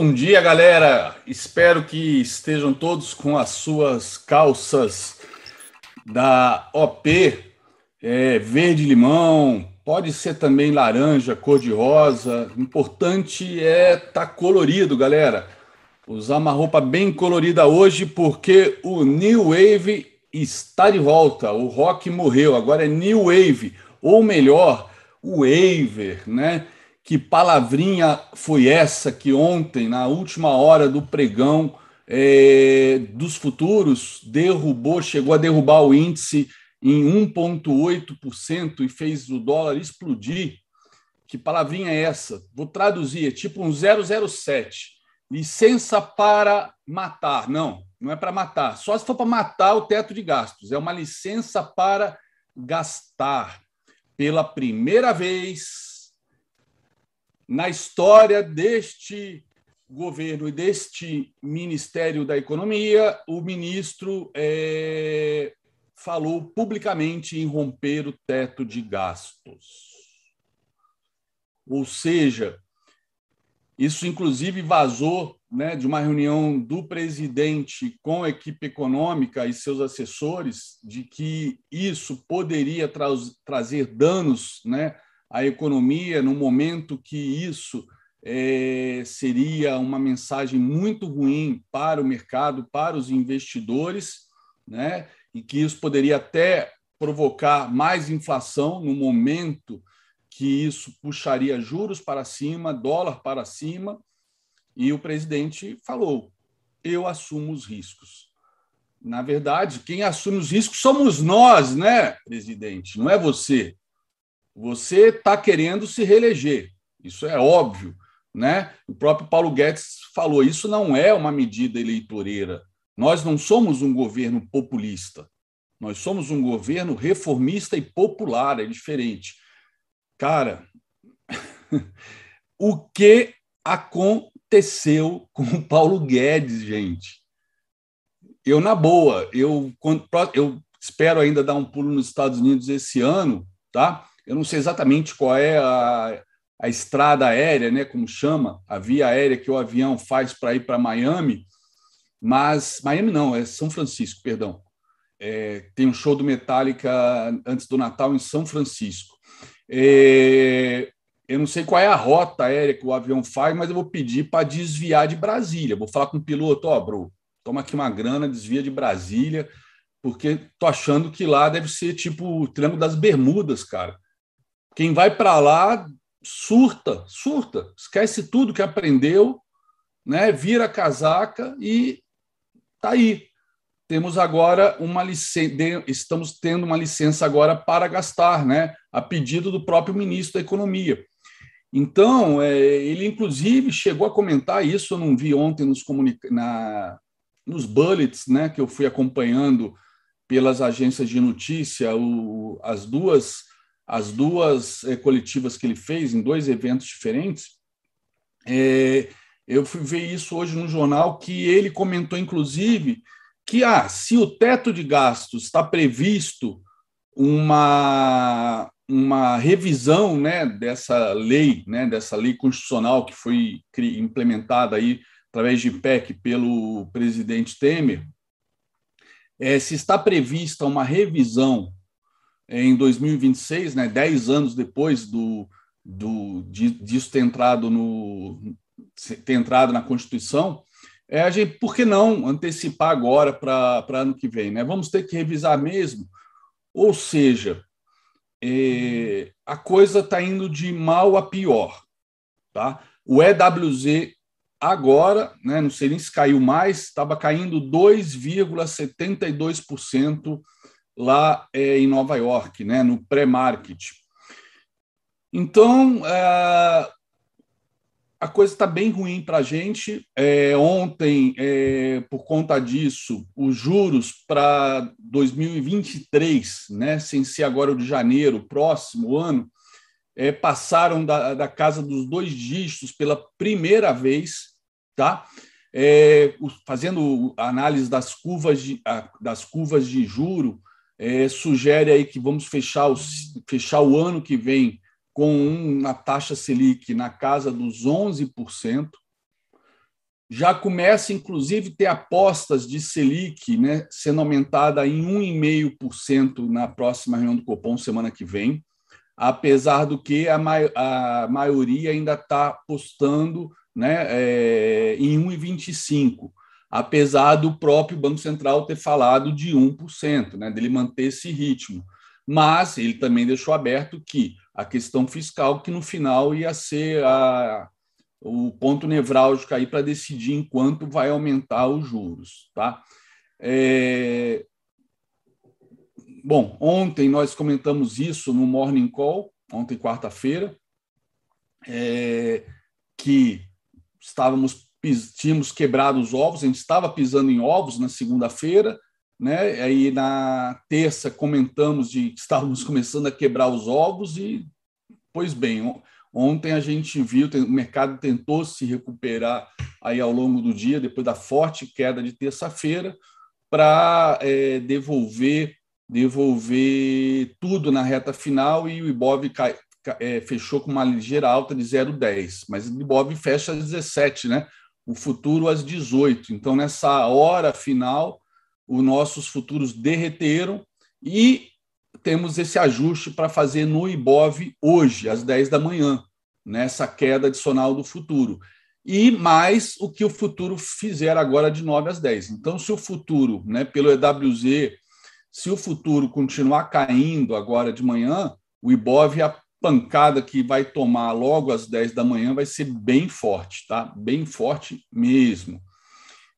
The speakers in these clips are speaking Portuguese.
Bom dia, galera. Espero que estejam todos com as suas calças da OP é, verde limão, pode ser também laranja, cor de rosa. Importante é estar tá colorido, galera. Usar uma roupa bem colorida hoje porque o New Wave está de volta. O rock morreu, agora é New Wave, ou melhor, o Waver, né? Que palavrinha foi essa que ontem, na última hora do pregão é, dos futuros, derrubou, chegou a derrubar o índice em 1,8% e fez o dólar explodir? Que palavrinha é essa? Vou traduzir, é tipo um 007. Licença para matar. Não, não é para matar. Só se for para matar o teto de gastos. É uma licença para gastar. Pela primeira vez na história deste governo e deste Ministério da Economia, o ministro é, falou publicamente em romper o teto de gastos. Ou seja, isso inclusive vazou né, de uma reunião do presidente com a equipe econômica e seus assessores de que isso poderia tra trazer danos né, a economia no momento que isso é, seria uma mensagem muito ruim para o mercado, para os investidores, né? e que isso poderia até provocar mais inflação no momento que isso puxaria juros para cima, dólar para cima, e o presidente falou: eu assumo os riscos. Na verdade, quem assume os riscos somos nós, né, presidente? Não é você. Você está querendo se reeleger, isso é óbvio. Né? O próprio Paulo Guedes falou: isso não é uma medida eleitoreira. Nós não somos um governo populista. Nós somos um governo reformista e popular, é diferente. Cara, o que aconteceu com o Paulo Guedes, gente? Eu, na boa, eu, eu espero ainda dar um pulo nos Estados Unidos esse ano, tá? Eu não sei exatamente qual é a, a estrada aérea, né, como chama, a via aérea que o avião faz para ir para Miami, mas Miami não, é São Francisco, perdão. É, tem um show do Metallica antes do Natal em São Francisco. É, eu não sei qual é a rota aérea que o avião faz, mas eu vou pedir para desviar de Brasília. Vou falar com o piloto, ó, oh, bro, toma aqui uma grana, desvia de Brasília, porque tô achando que lá deve ser tipo o Triângulo das Bermudas, cara. Quem vai para lá surta, surta, esquece tudo que aprendeu, né? Vira casaca e tá aí. Temos agora uma licença, estamos tendo uma licença agora para gastar, né? A pedido do próprio ministro da Economia. Então, é, ele inclusive chegou a comentar isso, eu não vi ontem nos, na, nos bullets, né? Que eu fui acompanhando pelas agências de notícia, o, as duas as duas é, coletivas que ele fez em dois eventos diferentes, é, eu fui ver isso hoje no jornal que ele comentou, inclusive, que ah, se o teto de gastos está previsto uma, uma revisão né, dessa lei, né, dessa lei constitucional que foi implementada aí através de PEC pelo presidente Temer, é, se está prevista uma revisão em 2026, né, dez anos depois do, do, de, disso ter entrado, no, ter entrado na Constituição, é a gente, por que não antecipar agora para ano que vem? Né? Vamos ter que revisar mesmo? Ou seja, é, a coisa está indo de mal a pior. Tá? O EWZ agora, né, não sei nem se caiu mais, estava caindo 2,72% lá é, em Nova York, né, no pré-market. Então, é, a coisa está bem ruim para a gente. É, ontem, é, por conta disso, os juros para 2023, né, sem ser agora o de janeiro, próximo ano, é, passaram da, da, casa dos dois dígitos pela primeira vez, tá? É, fazendo análise das curvas de, das curvas de juro, é, sugere aí que vamos fechar, fechar o ano que vem com uma taxa Selic na casa dos 11%. já começa, inclusive, ter apostas de Selic né, sendo aumentada em 1,5% na próxima reunião do Copom, semana que vem, apesar do que a, mai a maioria ainda está apostando né, é, em 1,25%, apesar do próprio Banco Central ter falado de 1%, né, dele manter esse ritmo. Mas ele também deixou aberto que a questão fiscal, que no final ia ser a, o ponto nevrálgico aí para decidir em quanto vai aumentar os juros. Tá? É... Bom, ontem nós comentamos isso no Morning Call, ontem, quarta-feira, é... que estávamos tínhamos quebrado os ovos, a gente estava pisando em ovos na segunda-feira, né? Aí na terça comentamos de que estávamos começando a quebrar os ovos e, pois bem, Ontem a gente viu, o mercado tentou se recuperar aí ao longo do dia, depois da forte queda de terça-feira, para é, devolver devolver tudo na reta final e o Ibov cai, é, fechou com uma ligeira alta de 0,10, mas o Ibov fecha às 17, né? O futuro às 18. Então, nessa hora final, os nossos futuros derreteram e temos esse ajuste para fazer no IBOV hoje, às 10 da manhã, nessa queda adicional do futuro. E mais o que o futuro fizer agora de 9 às 10. Então, se o futuro, né, pelo EWZ, se o futuro continuar caindo agora de manhã, o IBOV, pancada que vai tomar logo às 10 da manhã vai ser bem forte, tá? Bem forte mesmo.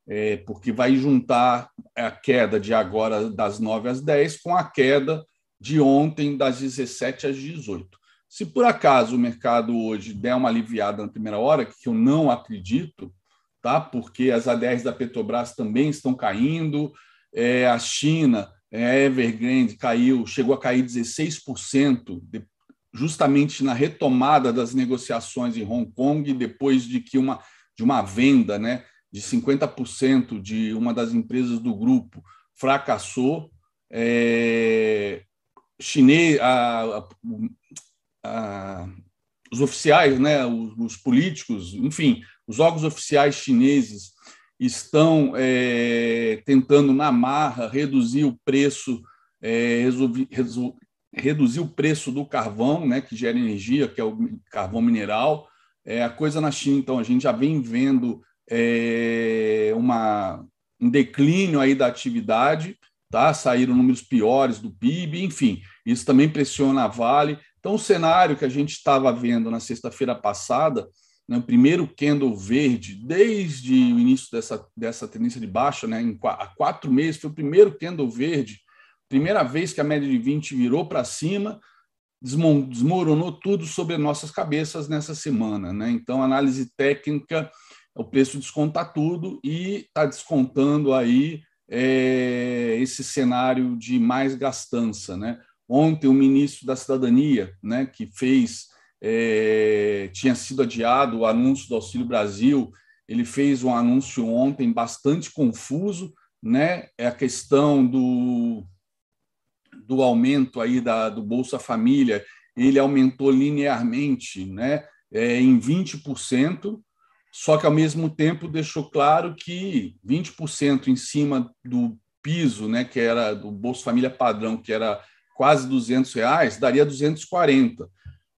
É, porque vai juntar a queda de agora das 9 às 10 com a queda de ontem, das 17 às 18. Se por acaso o mercado hoje der uma aliviada na primeira hora, que eu não acredito, tá? porque as ADRs da Petrobras também estão caindo, é, a China, é, Evergrande caiu, chegou a cair 16%, de, justamente na retomada das negociações em Hong Kong, depois de que uma, de uma venda né, de 50% de uma das empresas do grupo fracassou. É, chinês, a, a, os oficiais, né, os, os, políticos, enfim, os órgãos oficiais chineses estão é, tentando na marra reduzir o preço, é, resolvi, resol, reduzir o preço do carvão, né, que gera energia, que é o carvão mineral. É a coisa na China, então a gente já vem vendo é, uma, um declínio aí da atividade tá? saíram números piores do PIB, enfim, isso também pressiona a Vale. Então, o cenário que a gente estava vendo na sexta-feira passada, né, o primeiro candle verde, desde o início dessa, dessa tendência de baixa, né, em, há quatro meses, foi o primeiro candle verde, primeira vez que a média de 20 virou para cima, desmoronou tudo sobre nossas cabeças nessa semana. Né? Então, análise técnica, o preço desconta tudo e está descontando aí é, esse cenário de mais gastança. Né? Ontem, o ministro da Cidadania, né, que fez, é, tinha sido adiado o anúncio do Auxílio Brasil, ele fez um anúncio ontem bastante confuso, né? É a questão do, do aumento aí da, do Bolsa Família, ele aumentou linearmente, né? É, em 20%, só que, ao mesmo tempo, deixou claro que 20% em cima do piso, né, que era do Bolsa Família padrão, que era quase 200 reais, daria 240.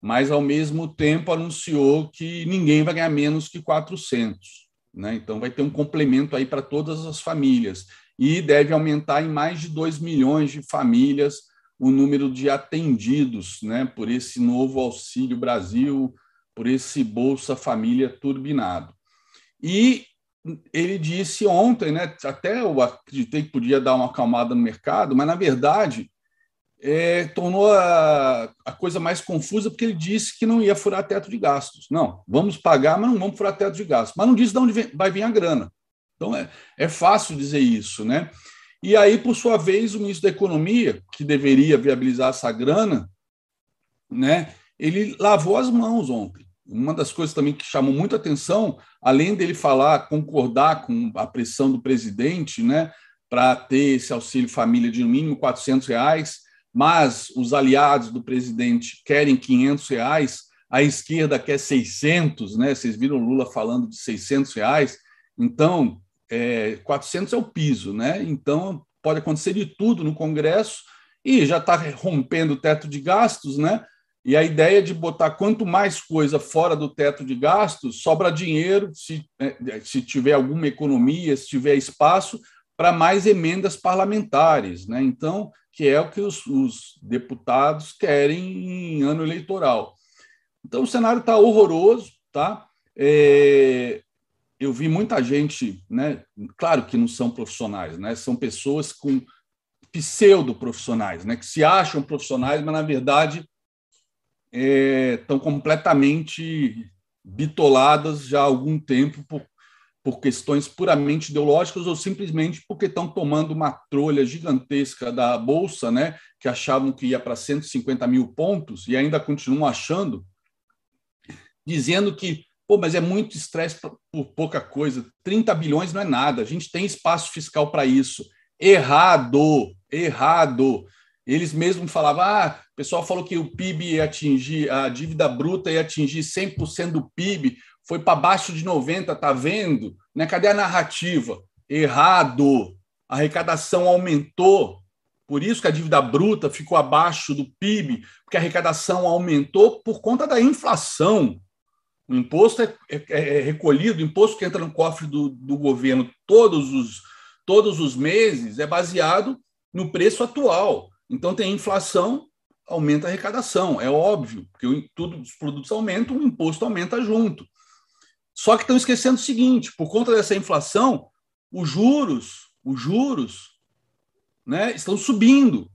Mas, ao mesmo tempo, anunciou que ninguém vai ganhar menos que 400. Né? Então, vai ter um complemento aí para todas as famílias. E deve aumentar em mais de 2 milhões de famílias o número de atendidos né, por esse novo Auxílio Brasil, por esse Bolsa Família turbinado. E ele disse ontem, né, até eu acreditei que podia dar uma acalmada no mercado, mas na verdade é, tornou a, a, coisa mais confusa porque ele disse que não ia furar teto de gastos. Não, vamos pagar, mas não vamos furar teto de gastos. Mas não disse de onde vem, vai vir a grana. Então é, é fácil dizer isso, né? E aí, por sua vez, o ministro da Economia, que deveria viabilizar essa grana, né, ele lavou as mãos ontem. Uma das coisas também que chamou muita atenção, além dele falar, concordar com a pressão do presidente, né, para ter esse auxílio família de no mínimo 400 reais, mas os aliados do presidente querem 500 reais, a esquerda quer 600, né? Vocês viram Lula falando de 600 reais. Então, é, 400 é o piso, né? Então, pode acontecer de tudo no Congresso e já está rompendo o teto de gastos, né? E a ideia de botar quanto mais coisa fora do teto de gastos, sobra dinheiro, se, é, se tiver alguma economia, se tiver espaço, para mais emendas parlamentares, né? Então, que é o que os, os deputados querem em ano eleitoral. Então, o cenário está horroroso, tá? É, eu vi muita gente, né? Claro que não são profissionais, né? São pessoas com pseudo profissionais, né? Que se acham profissionais, mas na verdade estão é, completamente bitoladas já há algum tempo por, por questões puramente ideológicas ou simplesmente porque estão tomando uma trolha gigantesca da Bolsa, né, que achavam que ia para 150 mil pontos e ainda continuam achando, dizendo que, pô, mas é muito estresse por pouca coisa, 30 bilhões não é nada, a gente tem espaço fiscal para isso. Errado, errado. Eles mesmos falavam, ah, o pessoal falou que o PIB ia atingir, a dívida bruta ia atingir 100% do PIB, foi para baixo de 90, tá vendo? Né? Cadê a narrativa? Errado. A arrecadação aumentou. Por isso que a dívida bruta ficou abaixo do PIB, porque a arrecadação aumentou por conta da inflação. O imposto é, é, é recolhido, o imposto que entra no cofre do, do governo todos os, todos os meses é baseado no preço atual. Então tem inflação, aumenta a arrecadação, é óbvio, porque tudo, os produtos aumentam, o imposto aumenta junto. Só que estão esquecendo o seguinte: por conta dessa inflação, os juros, os juros, né, estão subindo.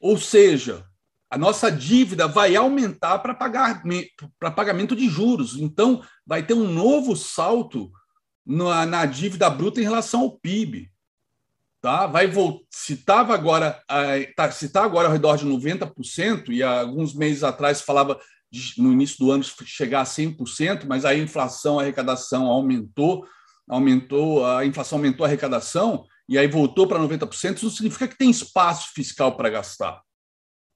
Ou seja, a nossa dívida vai aumentar para pagar para pagamento de juros. Então, vai ter um novo salto na, na dívida bruta em relação ao PIB tá? Vai se estava agora, tá, se está agora ao redor de 90%, e alguns meses atrás falava de, no início do ano chegar a 100%, mas a inflação, a arrecadação aumentou, aumentou, a inflação aumentou a arrecadação, e aí voltou para 90%, isso significa que tem espaço fiscal para gastar,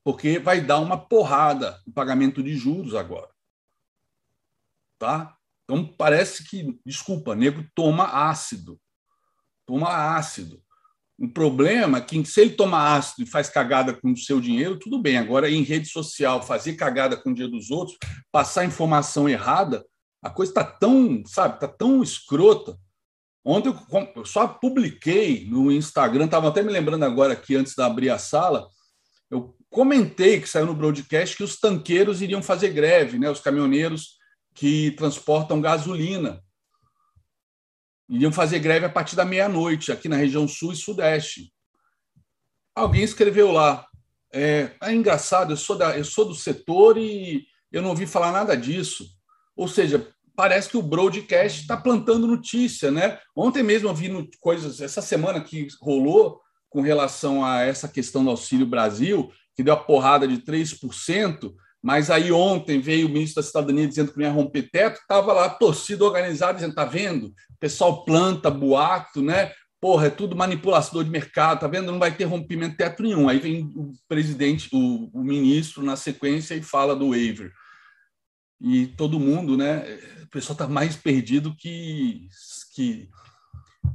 porque vai dar uma porrada no pagamento de juros agora. Tá? Então parece que, desculpa, nego toma ácido. Toma ácido. O problema é que se ele toma ácido e faz cagada com o seu dinheiro, tudo bem. Agora, em rede social, fazer cagada com o dinheiro dos outros, passar informação errada, a coisa está tão, sabe, está tão escrota. Ontem eu só publiquei no Instagram, estava até me lembrando agora aqui, antes de abrir a sala, eu comentei que saiu no broadcast que os tanqueiros iriam fazer greve, né? os caminhoneiros que transportam gasolina iriam fazer greve a partir da meia-noite, aqui na região sul e sudeste. Alguém escreveu lá. É, é engraçado, eu sou, da, eu sou do setor e eu não ouvi falar nada disso. Ou seja, parece que o broadcast está plantando notícia, né? Ontem mesmo eu vi coisas, essa semana que rolou com relação a essa questão do Auxílio Brasil, que deu a porrada de 3%, mas aí ontem veio o ministro da Cidadania dizendo que não ia romper teto, estava lá a torcida organizada dizendo, tá vendo? O pessoal planta boato, né? Porra, é tudo manipulação de mercado, tá vendo? Não vai ter rompimento teto nenhum. Aí vem o presidente, o, o ministro na sequência e fala do waiver. E todo mundo, né? O pessoal está mais perdido que, que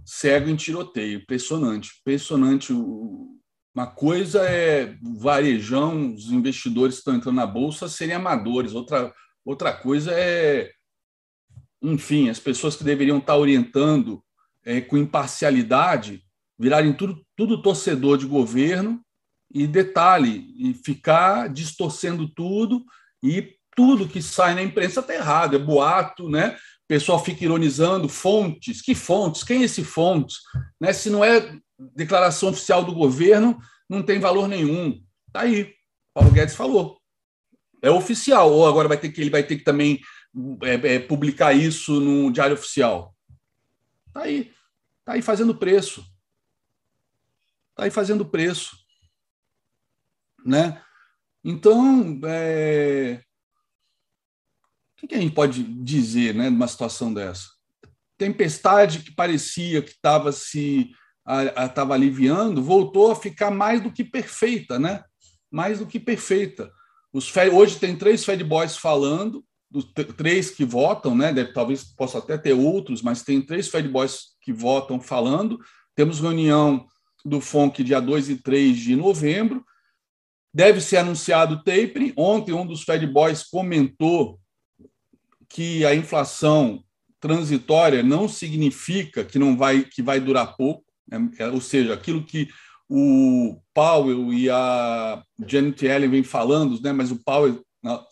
cego em tiroteio. Impressionante, impressionante o, uma coisa é varejão, os investidores estão entrando na bolsa serem amadores, outra, outra coisa é, enfim, as pessoas que deveriam estar orientando é, com imparcialidade virarem tudo, tudo torcedor de governo e detalhe, e ficar distorcendo tudo e tudo que sai na imprensa está errado, é boato, né? O pessoal fica ironizando fontes, que fontes? Quem é esse fontes? Né? Se não é declaração oficial do governo não tem valor nenhum. Tá aí. Paulo Guedes falou. É oficial. Ou agora vai ter que ele vai ter que também é, é, publicar isso no diário oficial. Tá aí. Tá aí fazendo preço. Tá aí fazendo preço. Né? Então, é... o que a gente pode dizer né, numa situação dessa? Tempestade que parecia que estava se estava aliviando, voltou a ficar mais do que perfeita, né? Mais do que perfeita. Os hoje tem três Fed Boys falando, dos três que votam, né? Deve, talvez possa até ter outros, mas tem três Fed Boys que votam falando. Temos reunião do FONC dia 2 e 3 de novembro. Deve ser anunciado o tapering. Ontem, um dos Fed Boys comentou que a inflação transitória não significa que não vai que vai durar pouco, ou seja, aquilo que o Powell e a Janet Yellen vem falando, né? mas o Powell,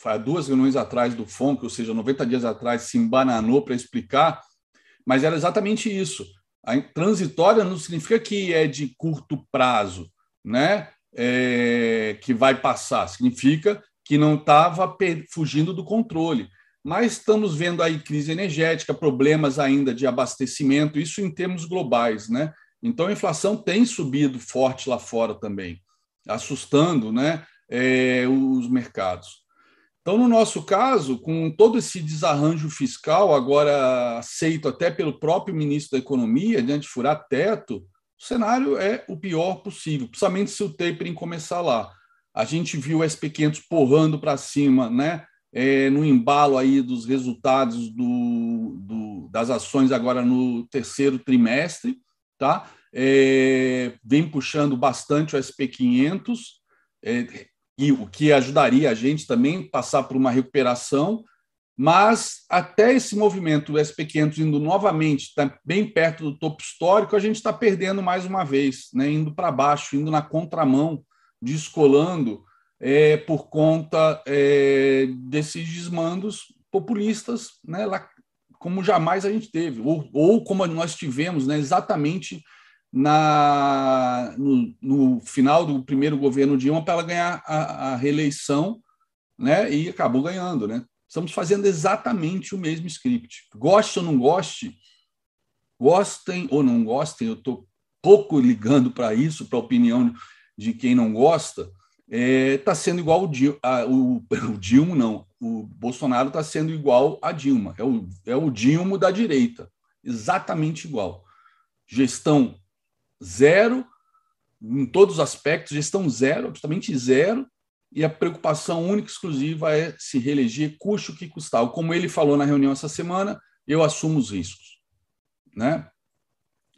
há duas reuniões atrás do FONC, ou seja, 90 dias atrás, se embananou para explicar, mas era exatamente isso. A transitória não significa que é de curto prazo, né? É, que vai passar, significa que não estava fugindo do controle. Mas estamos vendo aí crise energética, problemas ainda de abastecimento, isso em termos globais, né? Então a inflação tem subido forte lá fora também, assustando, né, é, os mercados. Então, no nosso caso, com todo esse desarranjo fiscal, agora aceito até pelo próprio ministro da Economia, diante de furar teto, o cenário é o pior possível, principalmente se o tapering começar lá. A gente viu o SP500 porrando para cima, né? é, no embalo aí dos resultados do, do, das ações agora no terceiro trimestre, tá? É, vem puxando bastante o SP500, é, e o que ajudaria a gente também passar por uma recuperação, mas até esse movimento, o SP500 indo novamente, tá bem perto do topo histórico, a gente está perdendo mais uma vez, né? indo para baixo, indo na contramão, descolando é, por conta é, desses desmandos populistas, né, como jamais a gente teve, ou, ou como nós tivemos né, exatamente na, no, no, final do primeiro governo Dilma para ela ganhar a, a, reeleição né, e acabou ganhando. Né? Estamos fazendo exatamente o mesmo script. Goste ou não goste, gostem ou não gostem, eu estou pouco ligando para isso, para a opinião de quem não gosta, está é, tá sendo igual o, Dil, a, o, o Dilma, não. O Bolsonaro está sendo igual a Dilma. É o, é o Dilma da direita. Exatamente igual. Gestão zero, em todos os aspectos, gestão zero, absolutamente zero, e a preocupação única e exclusiva é se reeleger, custe o que custar. Como ele falou na reunião essa semana, eu assumo os riscos. Né?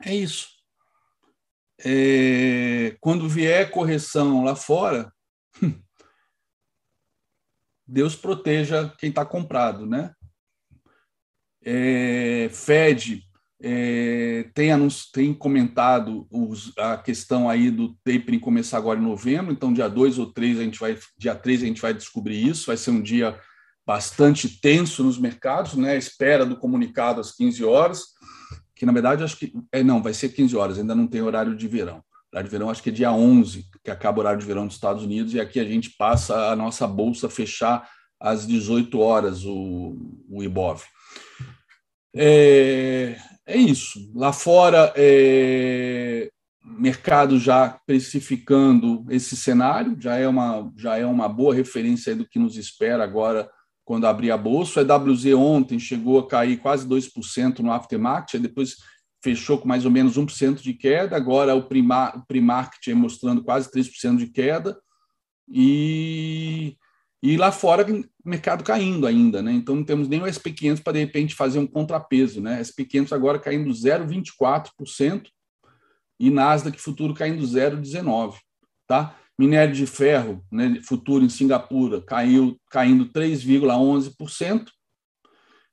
É isso. É, quando vier correção lá fora, Deus proteja quem está comprado, né? É, Fed é, tem, tem comentado os, a questão aí do tapering começar agora em novembro, então dia 2 ou 3 a gente vai, dia 3 a gente vai descobrir isso, vai ser um dia bastante tenso nos mercados, né? Espera do comunicado às 15 horas, que na verdade acho que é não, vai ser 15 horas, ainda não tem horário de verão horário de verão, acho que é dia 11, que acaba o horário de verão dos Estados Unidos, e aqui a gente passa a nossa bolsa fechar às 18 horas, o, o IBOV. É, é isso. Lá fora, é, mercado já precificando esse cenário, já é uma, já é uma boa referência do que nos espera agora quando abrir a bolsa. O EWZ ontem chegou a cair quase 2% no aftermarket, depois fechou com mais ou menos 1% de queda, agora o, primar, Primarket mostrando quase 3% de queda, e, e lá fora mercado caindo ainda, né? Então não temos nem o SP500 para de repente fazer um contrapeso, né? SP500 agora caindo 0,24% e Nasdaq futuro caindo 0,19, tá? Minério de ferro, né, futuro em Singapura, caiu caindo 3,11%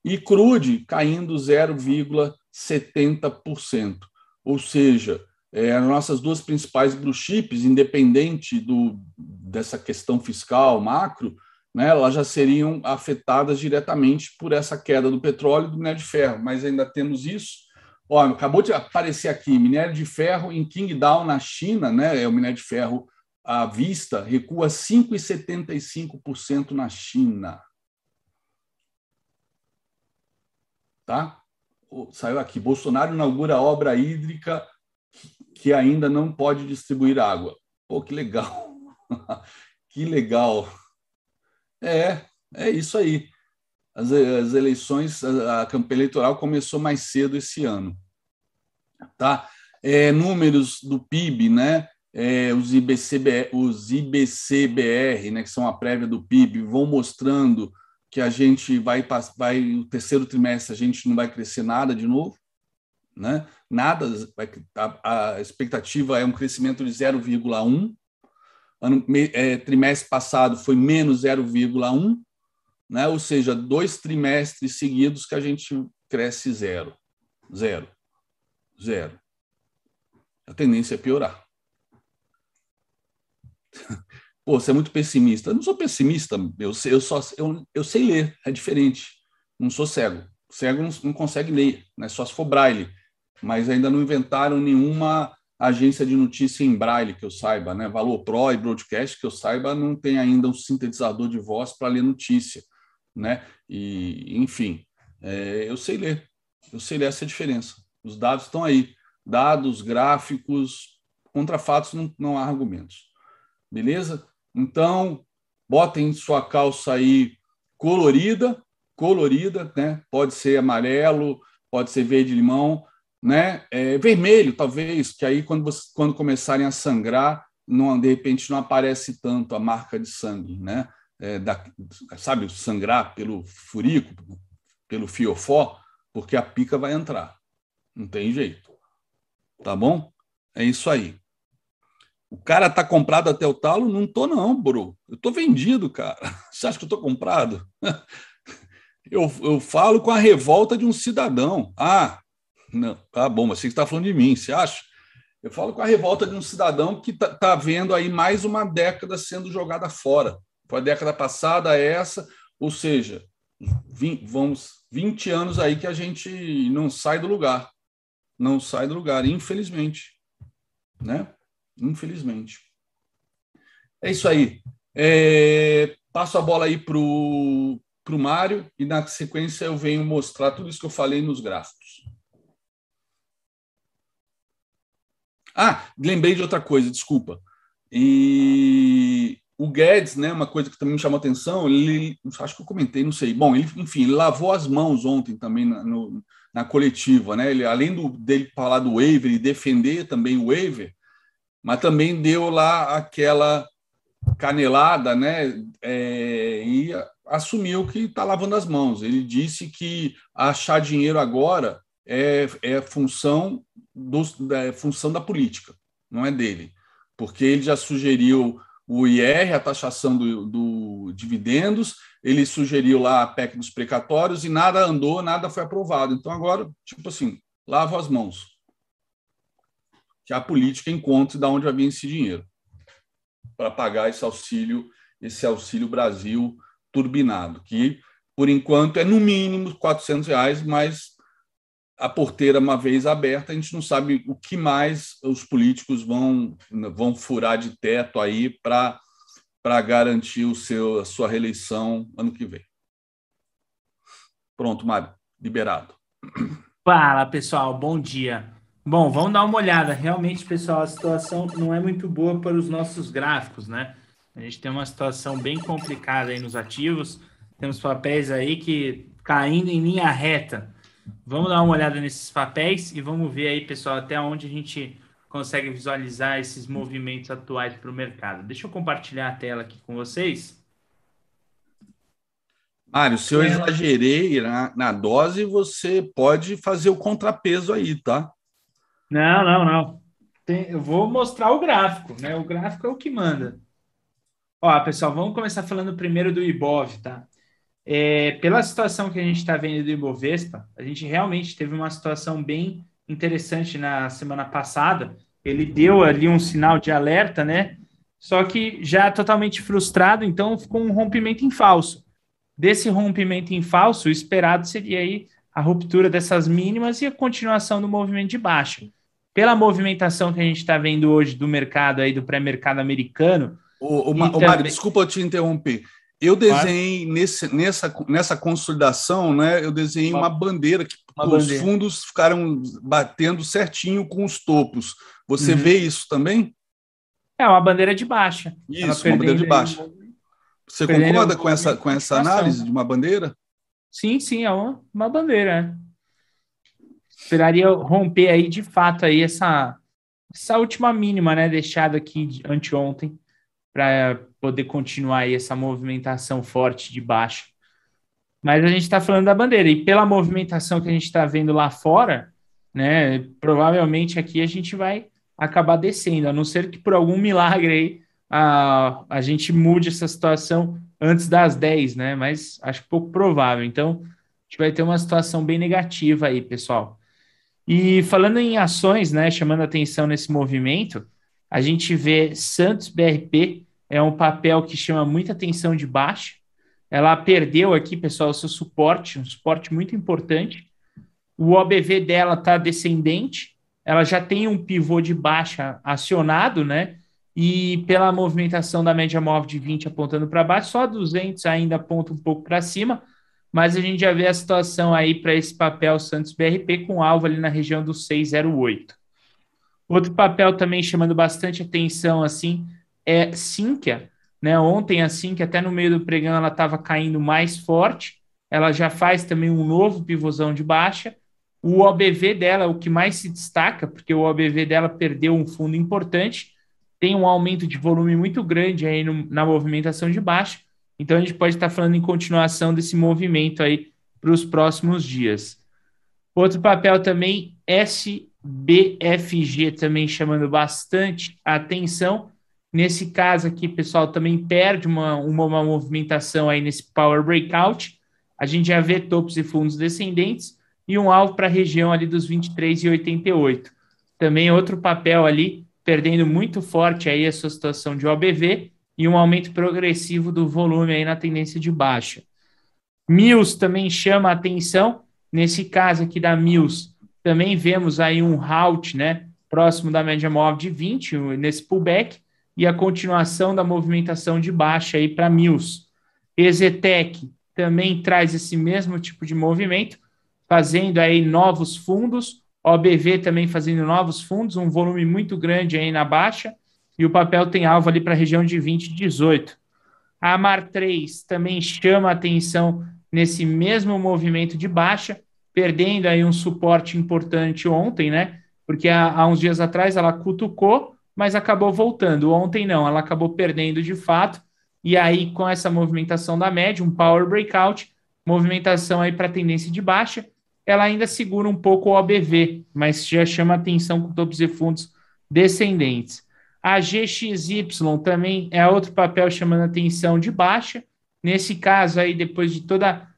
e crude caindo 0,19%. 70%. Ou seja, é, as nossas duas principais blue independente do, dessa questão fiscal macro, né, elas já seriam afetadas diretamente por essa queda do petróleo e do minério de ferro, mas ainda temos isso. Ó, acabou de aparecer aqui, minério de ferro em Qingdao, na China, né, é o minério de ferro à vista, recua 5,75% na China. Tá? saiu aqui: Bolsonaro inaugura obra hídrica que ainda não pode distribuir água. Pô, que legal! que legal! É, é isso aí. As, as eleições, a, a, campanha eleitoral começou mais cedo esse ano. Tá? É, números do PIB, né? É, os, os IBCBR, né, que são a prévia do PIB, vão mostrando que a gente vai, vai o terceiro trimestre a gente não vai crescer nada de novo, né? Nada, a, a expectativa é um crescimento de 0,1. Ano, é, trimestre passado foi menos 0,1, né? Ou seja, dois trimestres seguidos que a gente cresce zero, zero, zero. A tendência é piorar. Pô, você é muito pessimista. Eu não sou pessimista, eu, sei, eu, só, eu, eu sei ler, é diferente. Não sou cego. Cego não, não consegue ler, né? só se for braille. Mas ainda não inventaram nenhuma agência de notícia em braille que eu saiba, né? Valor Pro e Broadcast que eu saiba não tem ainda um sintetizador de voz para ler notícia, né? E enfim, é, eu sei ler, eu sei ler essa diferença. Os dados estão aí, dados, gráficos, contra fatos não, não há argumentos, beleza? Então, botem sua calça aí colorida, colorida, né? Pode ser amarelo, pode ser verde limão, né? É, vermelho, talvez, que aí quando, você, quando começarem a sangrar, não, de repente não aparece tanto a marca de sangue, né? É, da, sabe, sangrar pelo furico, pelo fiofó, porque a pica vai entrar. Não tem jeito. Tá bom? É isso aí. O cara tá comprado até o talo? Não tô não, bro. Eu tô vendido, cara. Você acha que eu tô comprado? Eu, eu falo com a revolta de um cidadão. Ah, não, tá bom, mas você está falando de mim, você acha? Eu falo com a revolta de um cidadão que tá, tá vendo aí mais uma década sendo jogada fora. Foi a década passada essa, ou seja, 20, vamos 20 anos aí que a gente não sai do lugar. Não sai do lugar, infelizmente. Né? Infelizmente. É isso aí. É, passo a bola aí para o Mário e na sequência eu venho mostrar tudo isso que eu falei nos gráficos. Ah, lembrei de outra coisa, desculpa. E o Guedes, né, uma coisa que também me chamou atenção, ele, acho que eu comentei, não sei. Bom, ele, enfim, ele lavou as mãos ontem também na, no, na coletiva, né? Ele, além do, dele falar do waiver e defender também o waiver, mas também deu lá aquela canelada, né? É, e assumiu que está lavando as mãos. Ele disse que achar dinheiro agora é, é função, do, é função da política, não é dele, porque ele já sugeriu o IR, a taxação do, do dividendos, ele sugeriu lá a PEC dos precatórios e nada andou, nada foi aprovado. Então agora, tipo assim, lava as mãos que a política encontre de onde vai vir esse dinheiro para pagar esse auxílio, esse auxílio Brasil turbinado, que por enquanto é no mínimo 400 reais, mas a porteira uma vez aberta, a gente não sabe o que mais os políticos vão vão furar de teto aí para para garantir o seu a sua reeleição ano que vem. Pronto, Mário, liberado. Fala, pessoal, bom dia. Bom, vamos dar uma olhada. Realmente, pessoal, a situação não é muito boa para os nossos gráficos, né? A gente tem uma situação bem complicada aí nos ativos. Temos papéis aí que caindo em linha reta. Vamos dar uma olhada nesses papéis e vamos ver aí, pessoal, até onde a gente consegue visualizar esses movimentos atuais para o mercado. Deixa eu compartilhar a tela aqui com vocês. Mário, se eu exagerei na, na dose, você pode fazer o contrapeso aí, tá? Não, não, não. Tem, eu vou mostrar o gráfico, né? O gráfico é o que manda. Ó, pessoal, vamos começar falando primeiro do Ibov, tá? É, pela situação que a gente está vendo do Ibovespa, a gente realmente teve uma situação bem interessante na semana passada. Ele deu ali um sinal de alerta, né? Só que já totalmente frustrado, então ficou um rompimento em falso. Desse rompimento em falso, o esperado seria aí a ruptura dessas mínimas e a continuação do movimento de baixa pela movimentação que a gente está vendo hoje do mercado aí, do pré-mercado americano. O, o, o também... Mário, desculpa te interromper. Eu desenhei claro. nesse, nessa, nessa consolidação, né? Eu desenhei uma, uma bandeira que uma os bandeira. fundos ficaram batendo certinho com os topos. Você uhum. vê isso também? É uma bandeira de baixa. Isso, uma bandeira de baixa. Você concorda com essa, com essa análise de uma bandeira? Sim, sim, é uma, uma bandeira esperaria romper aí de fato aí essa, essa última mínima, né, deixada aqui de, anteontem, para poder continuar aí essa movimentação forte de baixo. Mas a gente está falando da bandeira. E pela movimentação que a gente está vendo lá fora, né? Provavelmente aqui a gente vai acabar descendo, a não ser que por algum milagre aí a, a gente mude essa situação antes das 10, né? Mas acho pouco provável. Então, a gente vai ter uma situação bem negativa aí, pessoal. E falando em ações, né, chamando atenção nesse movimento, a gente vê Santos BRP é um papel que chama muita atenção de baixa. Ela perdeu aqui, pessoal, seu suporte, um suporte muito importante. O OBV dela está descendente, ela já tem um pivô de baixa acionado, né? E pela movimentação da média móvel de 20 apontando para baixo, só 200 ainda aponta um pouco para cima mas a gente já vê a situação aí para esse papel Santos BRP com alvo ali na região do 608. Outro papel também chamando bastante atenção assim é Sinqia, né? Ontem a Sinqia até no meio do pregão ela estava caindo mais forte, ela já faz também um novo pivôzão de baixa. O OBV dela o que mais se destaca, porque o OBV dela perdeu um fundo importante, tem um aumento de volume muito grande aí no, na movimentação de baixa então a gente pode estar falando em continuação desse movimento aí para os próximos dias. Outro papel também, SBFG, também chamando bastante atenção. Nesse caso aqui, pessoal, também perde uma, uma, uma movimentação aí nesse Power Breakout. A gente já vê topos e fundos descendentes e um alvo para a região ali dos 23,88. Também outro papel ali, perdendo muito forte aí a sua situação de OBV e um aumento progressivo do volume aí na tendência de baixa. Mills também chama a atenção, nesse caso aqui da Mills, também vemos aí um halt, né, próximo da média móvel de 20, nesse pullback, e a continuação da movimentação de baixa aí para Mills. Exetec também traz esse mesmo tipo de movimento, fazendo aí novos fundos, OBV também fazendo novos fundos, um volume muito grande aí na baixa, e o papel tem alvo ali para a região de 20 e 18. A Amar 3 também chama atenção nesse mesmo movimento de baixa, perdendo aí um suporte importante ontem, né? Porque há, há uns dias atrás ela cutucou, mas acabou voltando. Ontem não, ela acabou perdendo de fato. E aí, com essa movimentação da média, um power breakout, movimentação aí para tendência de baixa, ela ainda segura um pouco o OBV, mas já chama atenção com topos e fundos descendentes. A GXY também é outro papel chamando atenção de baixa. Nesse caso aí, depois de toda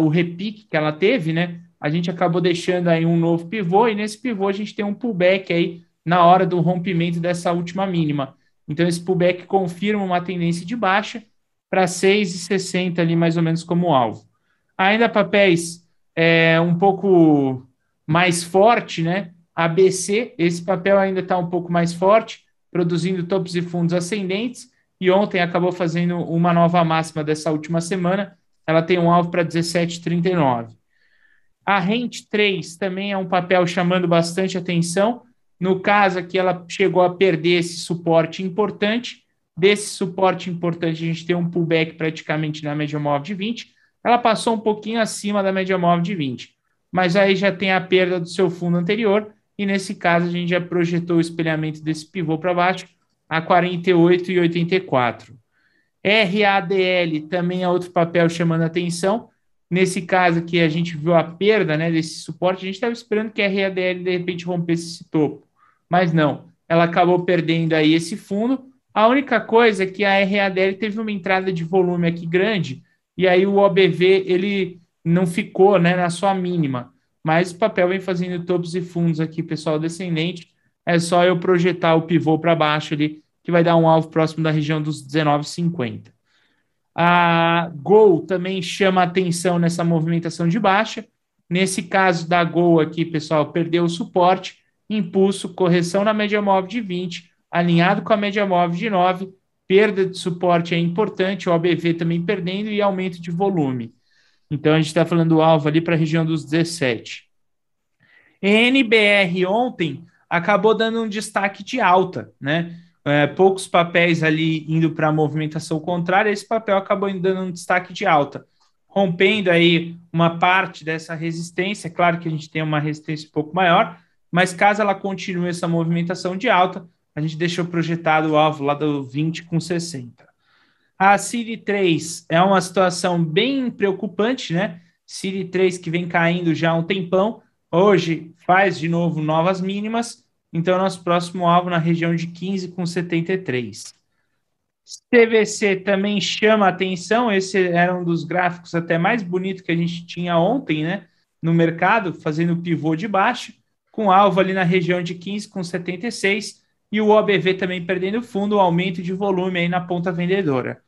o repique que ela teve, né? A gente acabou deixando aí um novo pivô e nesse pivô a gente tem um pullback aí na hora do rompimento dessa última mínima. Então esse pullback confirma uma tendência de baixa para 6,60 ali mais ou menos como alvo. Ainda papéis é, um pouco mais forte, né? ABC, esse papel ainda está um pouco mais forte produzindo topos e fundos ascendentes, e ontem acabou fazendo uma nova máxima dessa última semana, ela tem um alvo para 17,39. A Rente 3 também é um papel chamando bastante atenção, no caso aqui ela chegou a perder esse suporte importante, desse suporte importante a gente tem um pullback praticamente na média móvel de 20, ela passou um pouquinho acima da média móvel de 20, mas aí já tem a perda do seu fundo anterior, e nesse caso a gente já projetou o espelhamento desse pivô para baixo a 48 e 84. RADL também é outro papel chamando atenção. Nesse caso aqui a gente viu a perda né, desse suporte, a gente estava esperando que a RADL de repente rompesse esse topo, mas não, ela acabou perdendo aí esse fundo. A única coisa é que a RADL teve uma entrada de volume aqui grande, e aí o OBV ele não ficou né, na sua mínima mas o papel vem fazendo topos e fundos aqui, pessoal descendente. É só eu projetar o pivô para baixo ali, que vai dar um alvo próximo da região dos 19,50. A Gol também chama atenção nessa movimentação de baixa. Nesse caso da Gol aqui, pessoal, perdeu o suporte, impulso, correção na média móvel de 20, alinhado com a média móvel de 9, perda de suporte é importante, o OBV também perdendo e aumento de volume. Então a gente está falando do alvo ali para a região dos 17. NBR ontem acabou dando um destaque de alta, né? É, poucos papéis ali indo para a movimentação contrária, esse papel acabou dando um destaque de alta, rompendo aí uma parte dessa resistência. Claro que a gente tem uma resistência um pouco maior, mas caso ela continue essa movimentação de alta, a gente deixou projetado o alvo lá do 20 com 60. A Siri 3 é uma situação bem preocupante, né? Siri 3 que vem caindo já há um tempão, hoje faz de novo novas mínimas, então nosso próximo alvo na região de 15,73. CVC também chama atenção, esse era um dos gráficos até mais bonitos que a gente tinha ontem, né? No mercado, fazendo pivô de baixo, com alvo ali na região de 15,76 e o OBV também perdendo fundo, aumento de volume aí na ponta vendedora.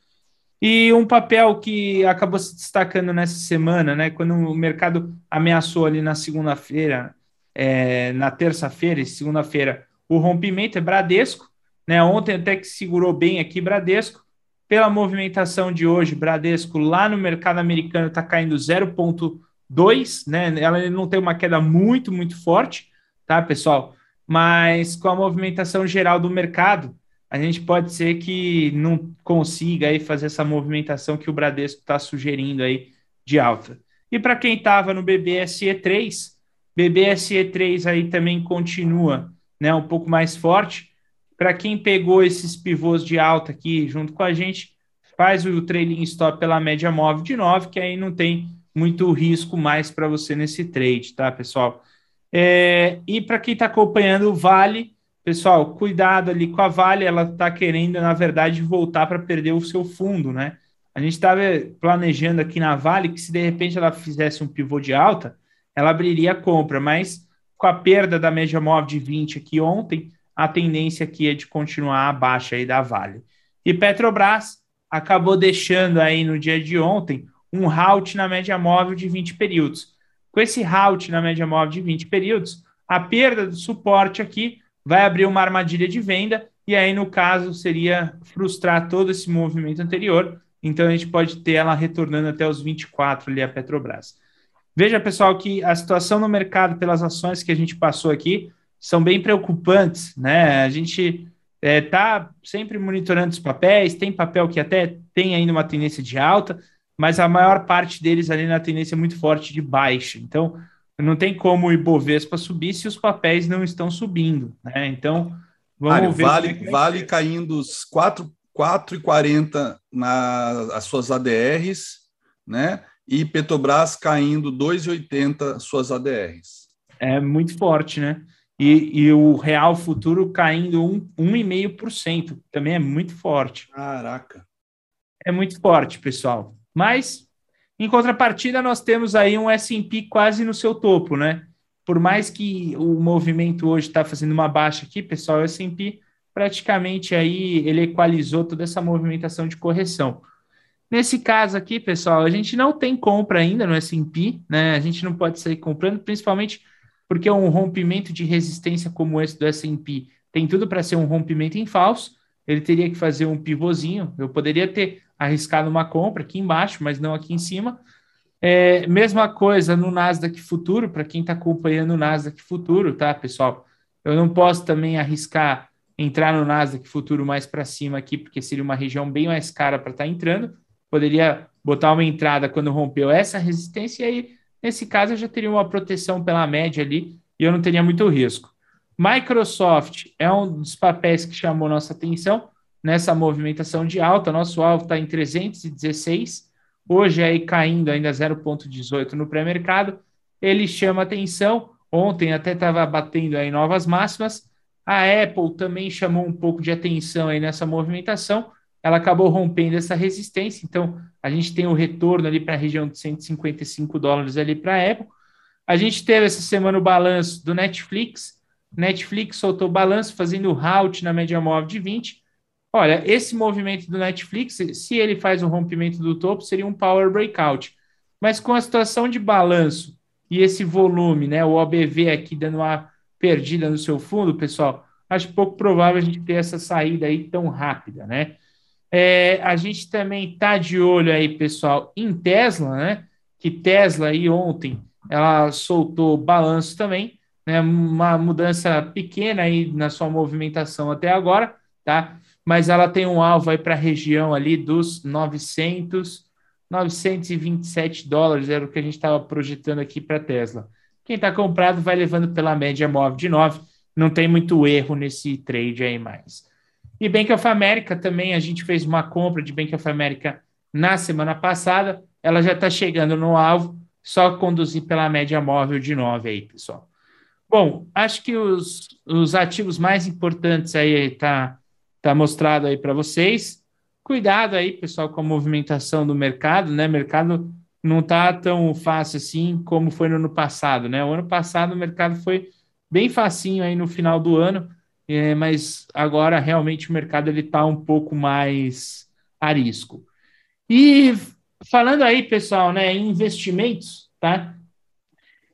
E um papel que acabou se destacando nessa semana, né, quando o mercado ameaçou ali na segunda-feira, é, na terça-feira e segunda-feira, o rompimento é Bradesco, né? Ontem até que segurou bem aqui Bradesco. Pela movimentação de hoje, Bradesco lá no mercado americano está caindo 0,2, né? Ela não tem uma queda muito, muito forte, tá, pessoal? Mas com a movimentação geral do mercado, a gente pode ser que não consiga aí fazer essa movimentação que o Bradesco está sugerindo aí de alta. E para quem estava no BBSE3, BBSE3 aí também continua né, um pouco mais forte. Para quem pegou esses pivôs de alta aqui junto com a gente, faz o trailing stop pela média móvel de 9, que aí não tem muito risco mais para você nesse trade, tá, pessoal? É, e para quem está acompanhando o Vale, Pessoal, cuidado ali com a Vale, ela está querendo, na verdade, voltar para perder o seu fundo, né? A gente estava planejando aqui na Vale que se de repente ela fizesse um pivô de alta, ela abriria a compra, mas com a perda da média móvel de 20 aqui ontem, a tendência aqui é de continuar abaixo aí da Vale. E Petrobras acabou deixando aí no dia de ontem um halt na média móvel de 20 períodos. Com esse halt na média móvel de 20 períodos, a perda do suporte aqui vai abrir uma armadilha de venda, e aí, no caso, seria frustrar todo esse movimento anterior. Então, a gente pode ter ela retornando até os 24 ali, a Petrobras. Veja, pessoal, que a situação no mercado pelas ações que a gente passou aqui são bem preocupantes, né? A gente está é, tá sempre monitorando os papéis, tem papel que até tem ainda uma tendência de alta, mas a maior parte deles ali na tendência muito forte de baixa. Então, não tem como o Ibovespa subir se os papéis não estão subindo, né? Então, vamos Mário, ver. Vale, é vale caindo os 4,40 nas suas ADRs, né? E Petrobras caindo 2,80 suas ADRs. É muito forte, né? E, e o real futuro caindo 1,5%. Também é muito forte. Caraca. É muito forte, pessoal. Mas em contrapartida, nós temos aí um S&P quase no seu topo, né? Por mais que o movimento hoje está fazendo uma baixa aqui, pessoal, o S&P praticamente aí ele equalizou toda essa movimentação de correção. Nesse caso aqui, pessoal, a gente não tem compra ainda no S&P, né? A gente não pode sair comprando, principalmente porque um rompimento de resistência como esse do S&P tem tudo para ser um rompimento em falso. Ele teria que fazer um pivôzinho. Eu poderia ter arriscado uma compra aqui embaixo, mas não aqui em cima. É, mesma coisa no Nasdaq Futuro, para quem está acompanhando o Nasdaq Futuro, tá, pessoal? Eu não posso também arriscar entrar no Nasdaq Futuro mais para cima aqui, porque seria uma região bem mais cara para estar tá entrando. Poderia botar uma entrada quando rompeu essa resistência, e aí, nesse caso, eu já teria uma proteção pela média ali e eu não teria muito risco. Microsoft é um dos papéis que chamou nossa atenção nessa movimentação de alta. Nosso alvo está em 316, hoje aí caindo ainda 0,18 no pré-mercado. Ele chama atenção. Ontem até estava batendo aí novas máximas. A Apple também chamou um pouco de atenção aí nessa movimentação. Ela acabou rompendo essa resistência, então a gente tem o retorno ali para a região de 155 dólares ali para a Apple. A gente teve essa semana o balanço do Netflix. Netflix soltou balanço fazendo halt na média móvel de 20 Olha, esse movimento do Netflix, se ele faz um rompimento do topo, seria um power breakout. Mas com a situação de balanço e esse volume, né, o OBV aqui dando uma perdida no seu fundo, pessoal, acho pouco provável a gente ter essa saída aí tão rápida, né? É, a gente também está de olho aí, pessoal, em Tesla, né? Que Tesla aí ontem ela soltou balanço também, né? Uma mudança pequena aí na sua movimentação até agora, tá? Mas ela tem um alvo aí para a região ali dos 900, 927 dólares, era o que a gente estava projetando aqui para a Tesla. Quem está comprado vai levando pela média móvel de 9, não tem muito erro nesse trade aí mais. E Bank of America também, a gente fez uma compra de Bank of America na semana passada, ela já está chegando no alvo, só conduzir pela média móvel de 9 aí, pessoal. Bom, acho que os, os ativos mais importantes aí tá, tá mostrado aí para vocês. Cuidado aí, pessoal, com a movimentação do mercado, né? Mercado não tá tão fácil assim como foi no ano passado, né? O ano passado o mercado foi bem facinho aí no final do ano, é, mas agora realmente o mercado ele tá um pouco mais a risco. E falando aí, pessoal, né, em investimentos, tá?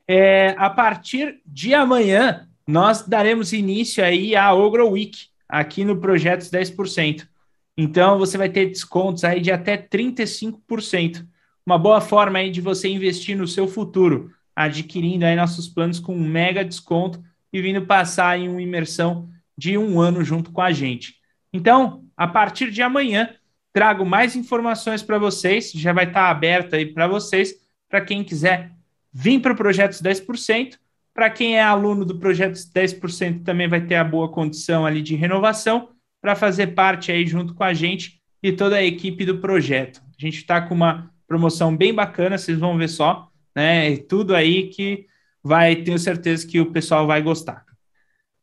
É, a partir de amanhã, nós daremos início aí à Ogro Week, aqui no Projetos 10%. Então, você vai ter descontos aí de até 35%. Uma boa forma aí de você investir no seu futuro, adquirindo aí nossos planos com um mega desconto e vindo passar em uma imersão de um ano junto com a gente. Então, a partir de amanhã, trago mais informações para vocês, já vai estar aberto aí para vocês, para quem quiser vir para o Projetos 10%. Para quem é aluno do Projetos 10% também vai ter a boa condição ali de renovação para fazer parte aí junto com a gente e toda a equipe do projeto. A gente está com uma promoção bem bacana, vocês vão ver só, né? Tudo aí que vai, tenho certeza que o pessoal vai gostar.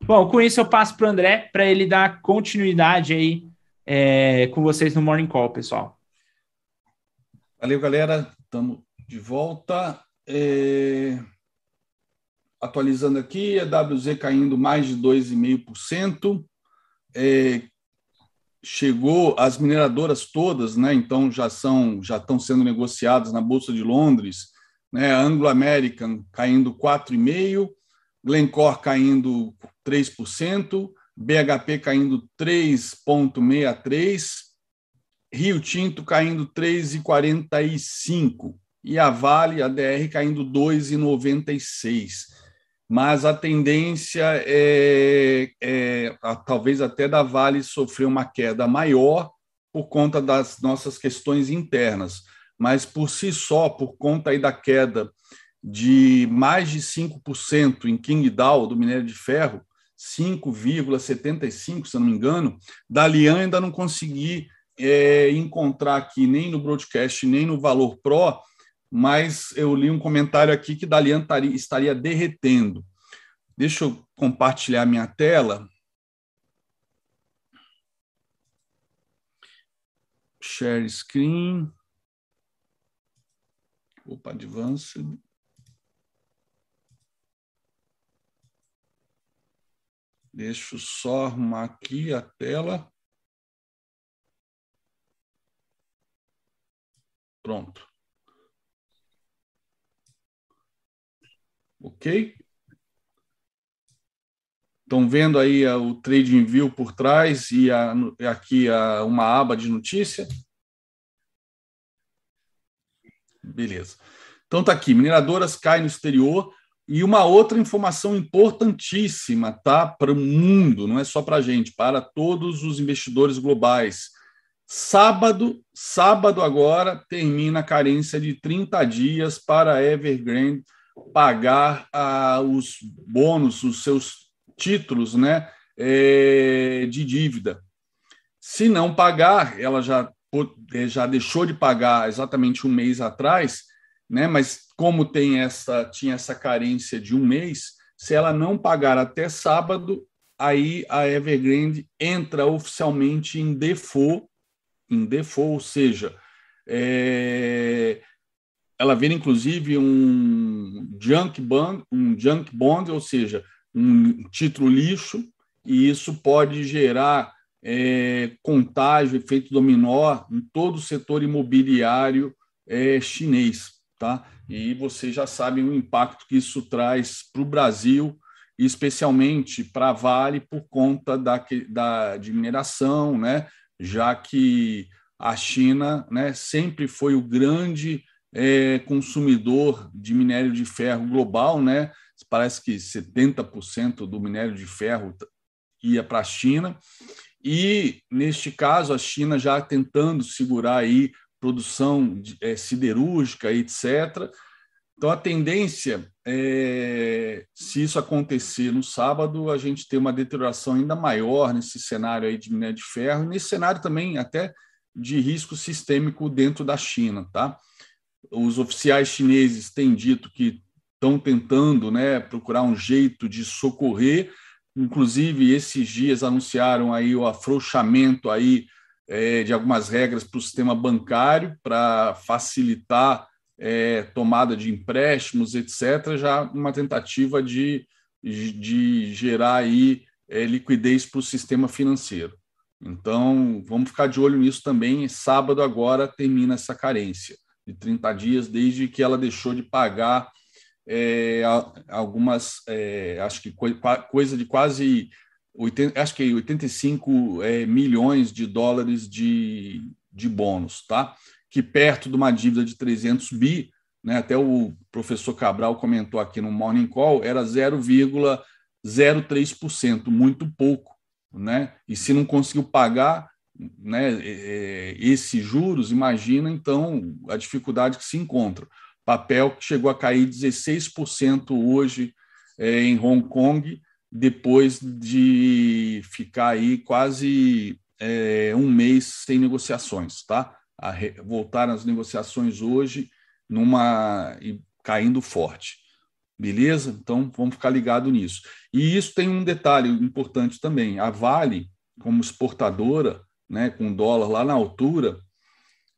Bom, com isso eu passo para o André para ele dar continuidade aí é, com vocês no Morning Call, pessoal. Valeu, galera. Estamos de volta. É... Atualizando aqui, a WZ caindo mais de 2,5%. É... Chegou as mineradoras todas, né? Então já são, já estão sendo negociadas na Bolsa de Londres, né? Anglo American caindo 4,5%, Glencore caindo 3%, BHP caindo 3,63%, Rio Tinto caindo 3,45% e a Vale, a DR, caindo 2,96. Mas a tendência é, é a, talvez até da Vale sofrer uma queda maior por conta das nossas questões internas. Mas por si só, por conta aí da queda de mais de 5% em Qingdao, do minério de ferro, 5,75, se não me engano, Dalian ainda não consegui é, encontrar aqui nem no broadcast, nem no Valor Pro, mas eu li um comentário aqui que Dalian estaria derretendo. Deixa eu compartilhar minha tela. Share screen. Opa, advanced. Deixa eu só arrumar aqui a tela. Pronto. Ok? Estão vendo aí o Trading View por trás e a, aqui a, uma aba de notícia? Beleza. Então tá aqui, mineradoras caem no exterior e uma outra informação importantíssima, tá, para o mundo, não é só para a gente, para todos os investidores globais. Sábado, sábado agora termina a carência de 30 dias para a Evergrande pagar ah, os bônus, os seus títulos né, é, de dívida. Se não pagar, ela já, é, já deixou de pagar exatamente um mês atrás, né, mas como tem essa, tinha essa carência de um mês, se ela não pagar até sábado, aí a Evergrande entra oficialmente em default, em default, ou seja, é, ela vira inclusive um junk bond, um junk bond, ou seja, um título lixo, e isso pode gerar é, contágio, efeito dominó em todo o setor imobiliário é, chinês, tá? E vocês já sabem o impacto que isso traz para o Brasil, especialmente para a Vale por conta da, da de mineração, né? Já que a China, né, sempre foi o grande é, consumidor de minério de ferro global, né? Parece que 70% do minério de ferro ia para a China. E, neste caso, a China já tentando segurar aí produção de, é, siderúrgica, etc. Então, a tendência, é, se isso acontecer no sábado, a gente tem uma deterioração ainda maior nesse cenário aí de minério de ferro, e nesse cenário também até de risco sistêmico dentro da China, tá? Os oficiais chineses têm dito que estão tentando, né, procurar um jeito de socorrer, inclusive esses dias anunciaram aí o afrouxamento aí é, de algumas regras para o sistema bancário para facilitar é, tomada de empréstimos, etc., já uma tentativa de, de gerar aí é, liquidez para o sistema financeiro. Então, vamos ficar de olho nisso também. Sábado agora termina essa carência de 30 dias, desde que ela deixou de pagar é, algumas, é, acho que coisa de quase 80, acho que 85 é, milhões de dólares de, de bônus, tá? que perto de uma dívida de 300 bi, né, até o professor Cabral comentou aqui no Morning Call, era 0,03%, muito pouco. Né? E se não conseguiu pagar né, é, esses juros, imagina então a dificuldade que se encontra. Papel que chegou a cair 16% hoje é, em Hong Kong, depois de ficar aí quase é, um mês sem negociações, tá? a voltar às negociações hoje numa e caindo forte. Beleza? Então vamos ficar ligado nisso. E isso tem um detalhe importante também. A Vale, como exportadora, né, com dólar lá na altura,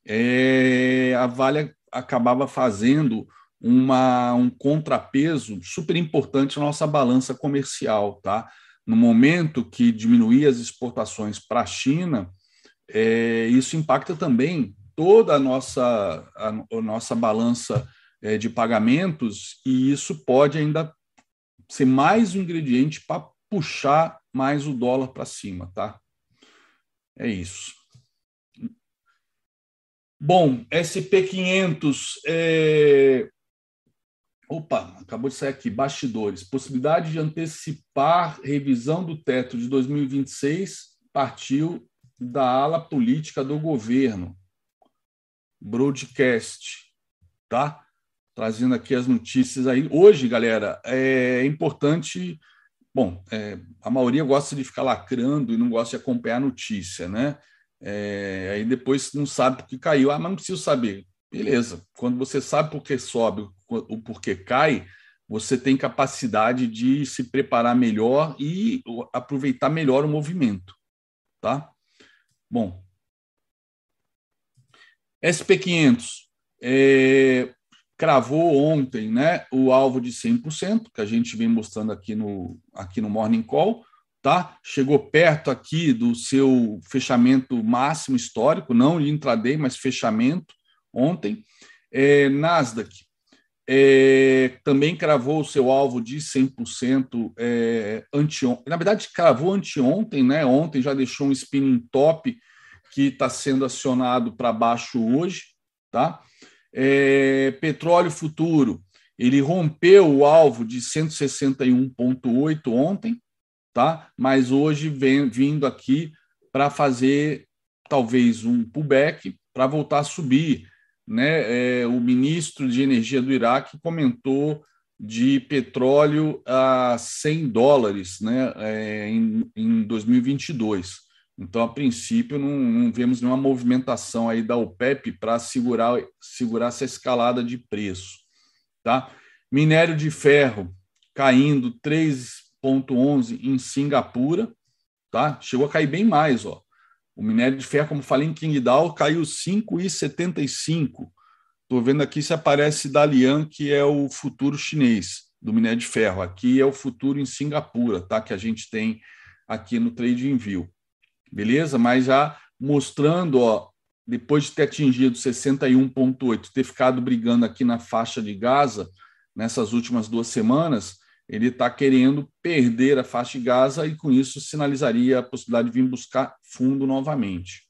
é, a Vale acabava fazendo uma, um contrapeso super importante na nossa balança comercial. Tá? No momento que diminuía as exportações para a China, é, isso impacta também toda a nossa, a, a nossa balança é, de pagamentos, e isso pode ainda ser mais um ingrediente para puxar mais o dólar para cima, tá? É isso. Bom, SP500, é... opa, acabou de sair aqui, bastidores. Possibilidade de antecipar revisão do teto de 2026 partiu da ala política do governo. Broadcast, tá? Trazendo aqui as notícias aí. Hoje, galera, é importante. Bom, é, a maioria gosta de ficar lacrando e não gosta de acompanhar a notícia, né? É, aí depois não sabe por que caiu. Ah, mas não preciso saber. Beleza. Quando você sabe por que sobe, o porquê cai, você tem capacidade de se preparar melhor e aproveitar melhor o movimento, tá? Bom, SP500 é, cravou ontem né, o alvo de 100%, que a gente vem mostrando aqui no, aqui no Morning Call, tá? chegou perto aqui do seu fechamento máximo histórico, não de intraday, mas fechamento ontem. É, Nasdaq é, também cravou o seu alvo de 100% é, anteontem. Na verdade, cravou anteontem, né? Ontem já deixou um spinning top que está sendo acionado para baixo hoje, tá? É, petróleo futuro, ele rompeu o alvo de 161,8 ontem, tá? Mas hoje vem vindo aqui para fazer talvez um pullback para voltar a subir né, é, o ministro de Energia do Iraque comentou de petróleo a 100 dólares né, é, em, em 2022. Então, a princípio, não, não, vemos nenhuma movimentação aí da OPEP para segurar, segurar essa escalada de preço. Tá? Minério de ferro caindo 3,11 em Singapura. Tá? Chegou a cair bem mais. Ó. O minério de ferro, como falei em Qingdao, caiu 5,75. Estou vendo aqui se aparece Dalian, que é o futuro chinês do minério de ferro. Aqui é o futuro em Singapura, tá? que a gente tem aqui no Trade View. Beleza? Mas já mostrando, ó, depois de ter atingido 61,8, ter ficado brigando aqui na faixa de Gaza nessas últimas duas semanas, ele está querendo perder a faixa de Gaza e com isso sinalizaria a possibilidade de vir buscar fundo novamente.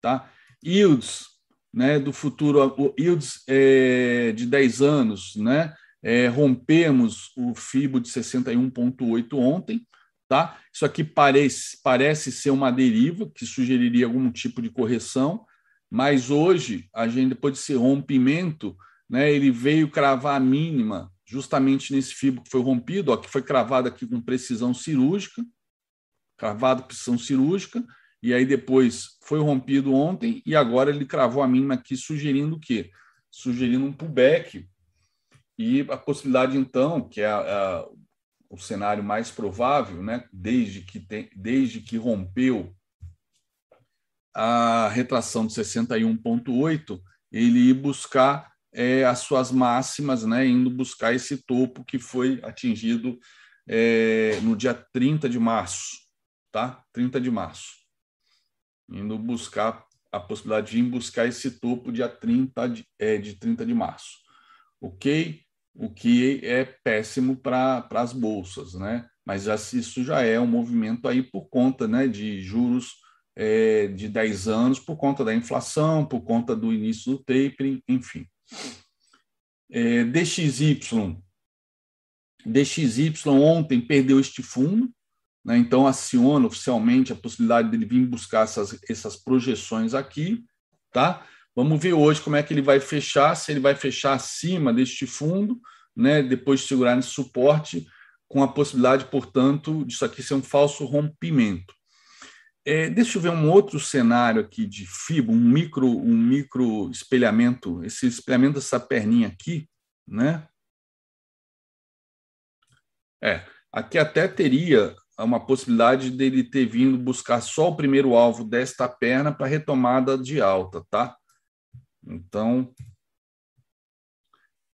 Tá? Yields né, do futuro, yields é, de 10 anos, né, é, rompemos o FIBO de 61,8 ontem. Tá? Isso aqui parece, parece ser uma deriva que sugeriria algum tipo de correção, mas hoje, a gente, depois desse rompimento, né, ele veio cravar a mínima justamente nesse fibro que foi rompido, ó, que foi cravado aqui com precisão cirúrgica, cravado com precisão cirúrgica, e aí depois foi rompido ontem e agora ele cravou a mínima aqui sugerindo o quê? Sugerindo um pullback e a possibilidade então, que é a, a, o cenário mais provável, né, desde que tem, desde que rompeu a retração de 61.8, ele ir buscar é, as suas máximas, né, indo buscar esse topo que foi atingido é, no dia 30 de março, tá? 30 de março. Indo buscar a possibilidade de ir buscar esse topo dia 30 de, é, de 30 de março. Ok? O que é péssimo para as bolsas, né? Mas já, isso já é um movimento aí por conta né, de juros é, de 10 anos por conta da inflação, por conta do início do tapering, enfim. É, DXY. DXY ontem perdeu este fundo, né, então aciona oficialmente a possibilidade dele vir buscar essas, essas projeções aqui. Tá? Vamos ver hoje como é que ele vai fechar, se ele vai fechar acima deste fundo, né, depois de segurar nesse suporte, com a possibilidade, portanto, disso aqui ser um falso rompimento. É, deixa eu ver um outro cenário aqui de fibra, um micro, um micro espelhamento, esse espelhamento dessa perninha aqui, né? É, aqui até teria uma possibilidade dele ter vindo buscar só o primeiro alvo desta perna para retomada de alta, tá? Então,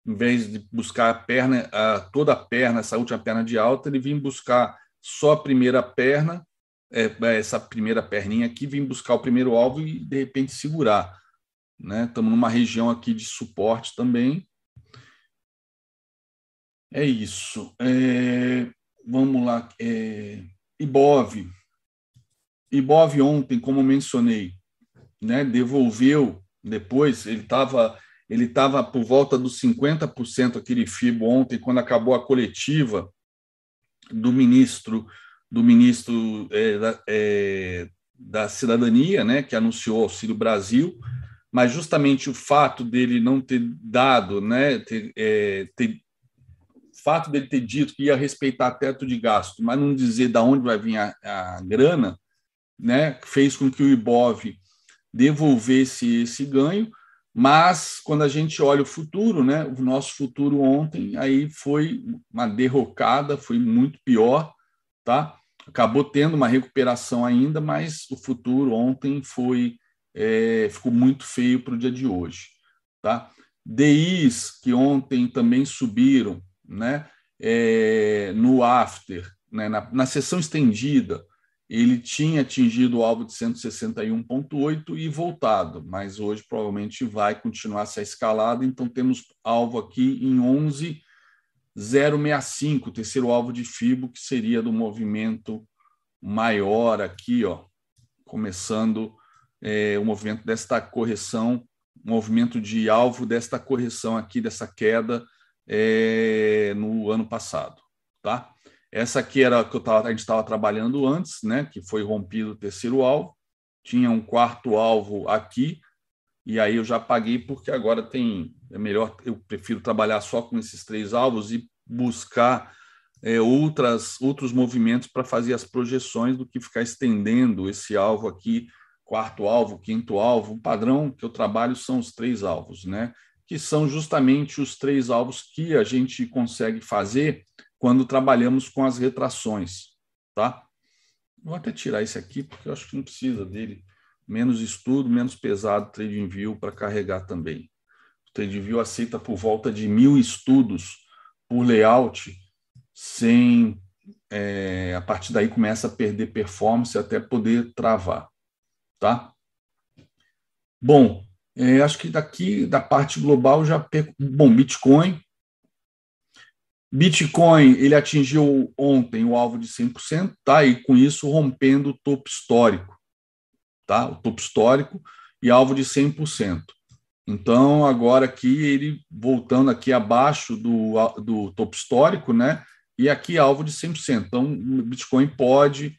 em vez de buscar a perna, a, toda a perna, essa última perna de alta, ele vinha buscar só a primeira perna é, é, essa primeira perninha aqui, vim buscar o primeiro alvo e de repente segurar. Né? Estamos numa região aqui de suporte também. É isso. É, vamos lá. É, Ibov. Ibov ontem, como mencionei, né, devolveu depois, ele estava ele estava por volta dos 50% aquele FIBO ontem, quando acabou a coletiva do ministro do ministro é, da, é, da, Cidadania, né, que anunciou Auxílio Brasil, mas justamente o fato dele não ter dado, né, ter, é, ter, o fato dele ter dito que ia respeitar teto de gasto, mas não dizer de onde vai vir a, a grana, né, fez com que o IBOV devolvesse esse ganho, mas quando a gente olha o futuro, né, o nosso futuro ontem aí foi uma derrocada, foi muito pior, tá? acabou tendo uma recuperação ainda, mas o futuro ontem foi é, ficou muito feio para o dia de hoje. Tá? DIs que ontem também subiram né, é, no after, né, na, na sessão estendida, ele tinha atingido o alvo de 161,8 e voltado, mas hoje provavelmente vai continuar essa escalada, então temos alvo aqui em 11 065, terceiro alvo de FIBO, que seria do movimento maior aqui, ó, começando é, o movimento desta correção, movimento de alvo desta correção aqui, dessa queda é, no ano passado, tá? Essa aqui era a que tava, a gente estava trabalhando antes, né? Que foi rompido o terceiro alvo, tinha um quarto alvo aqui, e aí eu já paguei porque agora tem é melhor, eu prefiro trabalhar só com esses três alvos e buscar é, outras, outros movimentos para fazer as projeções do que ficar estendendo esse alvo aqui, quarto alvo, quinto alvo. O padrão que eu trabalho são os três alvos, né? que são justamente os três alvos que a gente consegue fazer quando trabalhamos com as retrações. Tá? Vou até tirar esse aqui, porque eu acho que não precisa dele. Menos estudo, menos pesado TradingView para carregar também. O TradingView aceita por volta de mil estudos por layout, sem é, a partir daí começa a perder performance até poder travar, tá? Bom, é, acho que daqui da parte global já perco. Bom, Bitcoin. Bitcoin ele atingiu ontem o alvo de 100%, tá? E com isso rompendo o topo histórico, tá? O topo histórico e alvo de 100%. Então, agora aqui, ele voltando aqui abaixo do, do topo histórico, né? E aqui alvo de 100%. Então, o Bitcoin pode,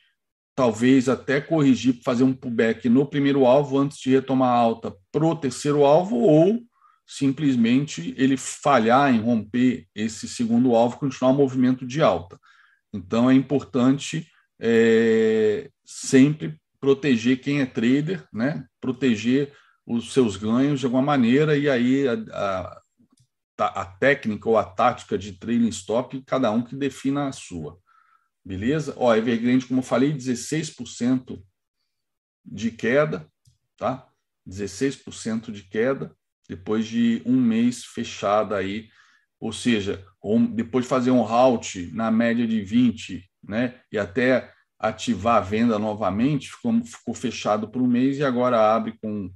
talvez, até corrigir, fazer um pullback no primeiro alvo antes de retomar alta para o terceiro alvo, ou simplesmente ele falhar em romper esse segundo alvo, continuar o movimento de alta. Então é importante é, sempre proteger quem é trader, né? proteger os seus ganhos de alguma maneira, e aí a, a, a técnica ou a tática de trailing stop, cada um que defina a sua. Beleza? Ó, Evergrande, como eu falei, 16% de queda, tá? 16% de queda depois de um mês fechada aí, ou seja, depois de fazer um halt na média de 20, né, e até ativar a venda novamente, ficou, ficou fechado por um mês e agora abre com,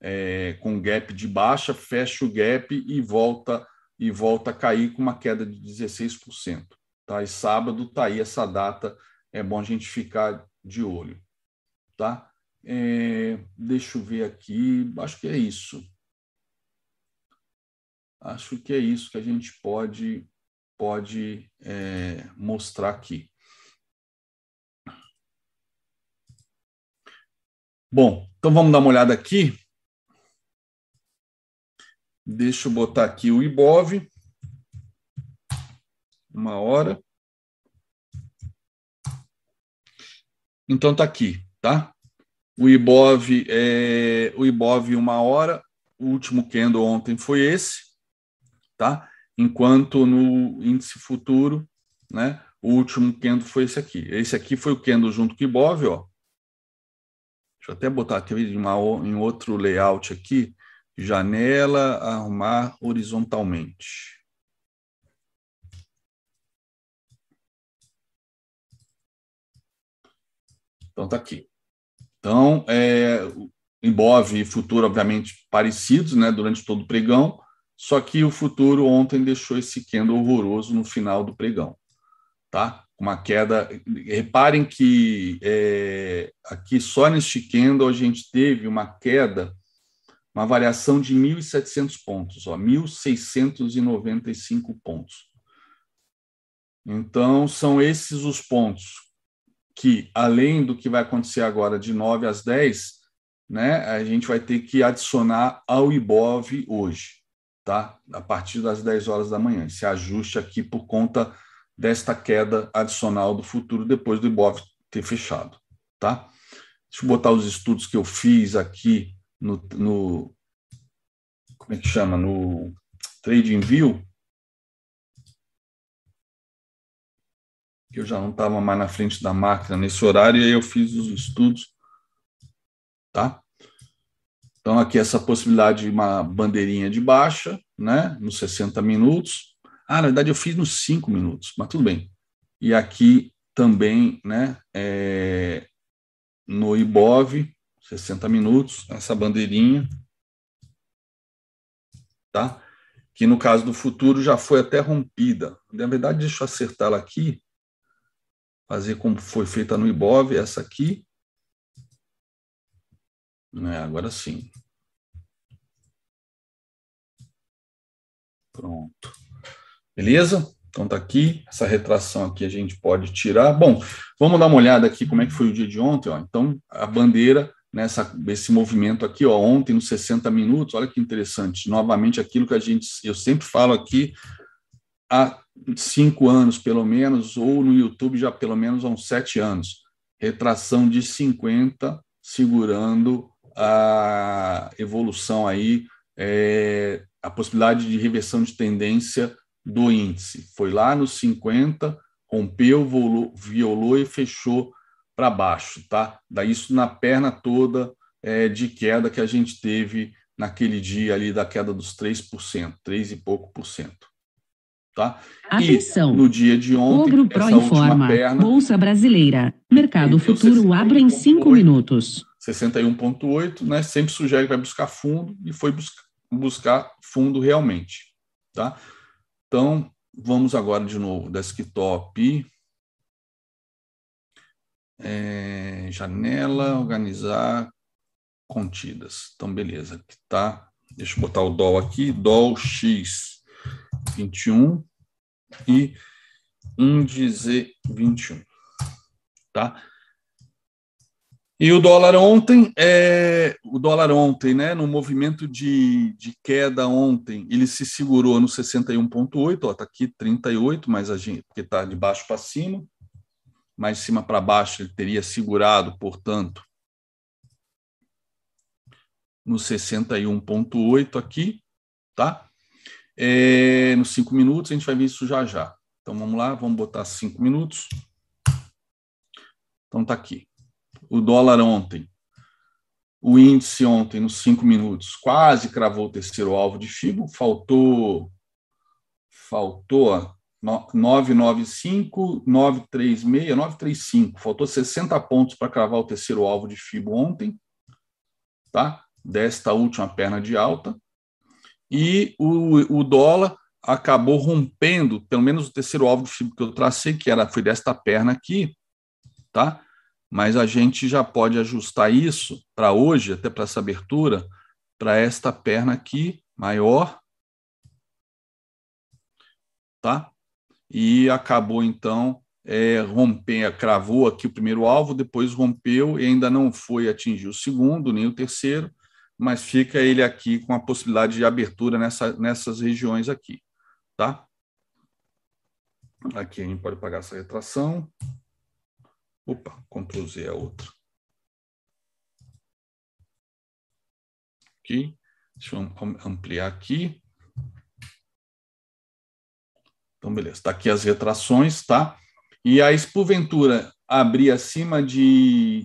é, com gap de baixa, fecha o gap e volta e volta a cair com uma queda de 16%. Tá? E sábado tá aí essa data, é bom a gente ficar de olho. Tá? É, deixa eu ver aqui, acho que é isso. Acho que é isso que a gente pode, pode é, mostrar aqui. Bom, então vamos dar uma olhada aqui. Deixa eu botar aqui o IBOV. Uma hora. Então tá aqui, tá? O IBOV é o IBOV uma hora. O último candle ontem foi esse, tá? Enquanto no índice futuro, né? O último candle foi esse aqui. Esse aqui foi o candle junto com o IBOV, ó. Deixa eu até botar aqui em, uma, em outro layout aqui. Janela, arrumar horizontalmente. Então, tá aqui. Então, é, Ibov e futuro, obviamente, parecidos né, durante todo o pregão, só que o futuro ontem deixou esse candle horroroso no final do pregão. Tá? uma queda. Reparem que é, aqui só neste candle a gente teve uma queda, uma variação de 1.700 pontos, ó, 1.695 pontos. Então, são esses os pontos que, além do que vai acontecer agora de 9 às 10, né, a gente vai ter que adicionar ao IBOV hoje, tá? A partir das 10 horas da manhã. Esse ajuste aqui por conta desta queda adicional do futuro depois do Ibov ter fechado, tá? Deixa eu botar os estudos que eu fiz aqui no, no como é que chama, no Trading View, que eu já não estava mais na frente da máquina nesse horário, e aí eu fiz os estudos, tá? Então, aqui essa possibilidade de uma bandeirinha de baixa, né, nos 60 minutos, ah, na verdade eu fiz nos cinco minutos, mas tudo bem. E aqui também, né, é, no IBOV, 60 minutos, essa bandeirinha, tá? Que no caso do futuro já foi até rompida. Na verdade, deixa eu acertar ela aqui, fazer como foi feita no IBOV, essa aqui. É, agora sim. Pronto. Beleza? Então tá aqui, essa retração aqui a gente pode tirar. Bom, vamos dar uma olhada aqui como é que foi o dia de ontem. Ó. Então, a bandeira, nessa, esse movimento aqui, ó, ontem nos 60 minutos, olha que interessante. Novamente, aquilo que a gente, eu sempre falo aqui há cinco anos, pelo menos, ou no YouTube já pelo menos há uns sete anos. Retração de 50, segurando a evolução aí, é, a possibilidade de reversão de tendência do índice. Foi lá nos 50, rompeu, volou, violou e fechou para baixo, tá? Daí isso na perna toda é, de queda que a gente teve naquele dia ali da queda dos 3%, 3 e pouco por cento. Tá? Atenção. E no dia de ontem, Ogro Pro informa. Perna, Bolsa Brasileira. Mercado Futuro abre em 5 minutos. 61,8, né? Sempre sugere que vai buscar fundo e foi buscar, buscar fundo realmente. Tá? Então, vamos agora de novo, desktop, é, janela, organizar, contidas. Então, beleza, aqui tá. Deixa eu botar o DOL aqui, DOL X21 e índice 21, tá? E o dólar ontem, é, o dólar ontem, né, no movimento de, de queda ontem, ele se segurou no 61,8, ó, tá aqui 38, mas a gente, porque está de baixo para cima, mais de cima para baixo ele teria segurado, portanto, no 61,8 aqui, tá? É, nos cinco minutos, a gente vai ver isso já já. Então vamos lá, vamos botar cinco minutos. Então tá aqui o dólar ontem, o índice ontem, nos cinco minutos, quase cravou o terceiro alvo de FIBO, faltou, faltou 995, 936, 935, faltou 60 pontos para cravar o terceiro alvo de FIBO ontem, tá? desta última perna de alta, e o, o dólar acabou rompendo, pelo menos o terceiro alvo de FIBO que eu tracei, que era, foi desta perna aqui, tá? Mas a gente já pode ajustar isso para hoje, até para essa abertura, para esta perna aqui maior, tá? E acabou então é, romper, cravou aqui o primeiro alvo, depois rompeu e ainda não foi atingir o segundo nem o terceiro, mas fica ele aqui com a possibilidade de abertura nessa, nessas regiões aqui, tá? Aqui a gente pode pagar essa retração. Opa, Ctrl Z é outra. Aqui. Deixa eu ampliar aqui. Então, beleza. Está aqui as retrações, tá? E aí, se abrir acima de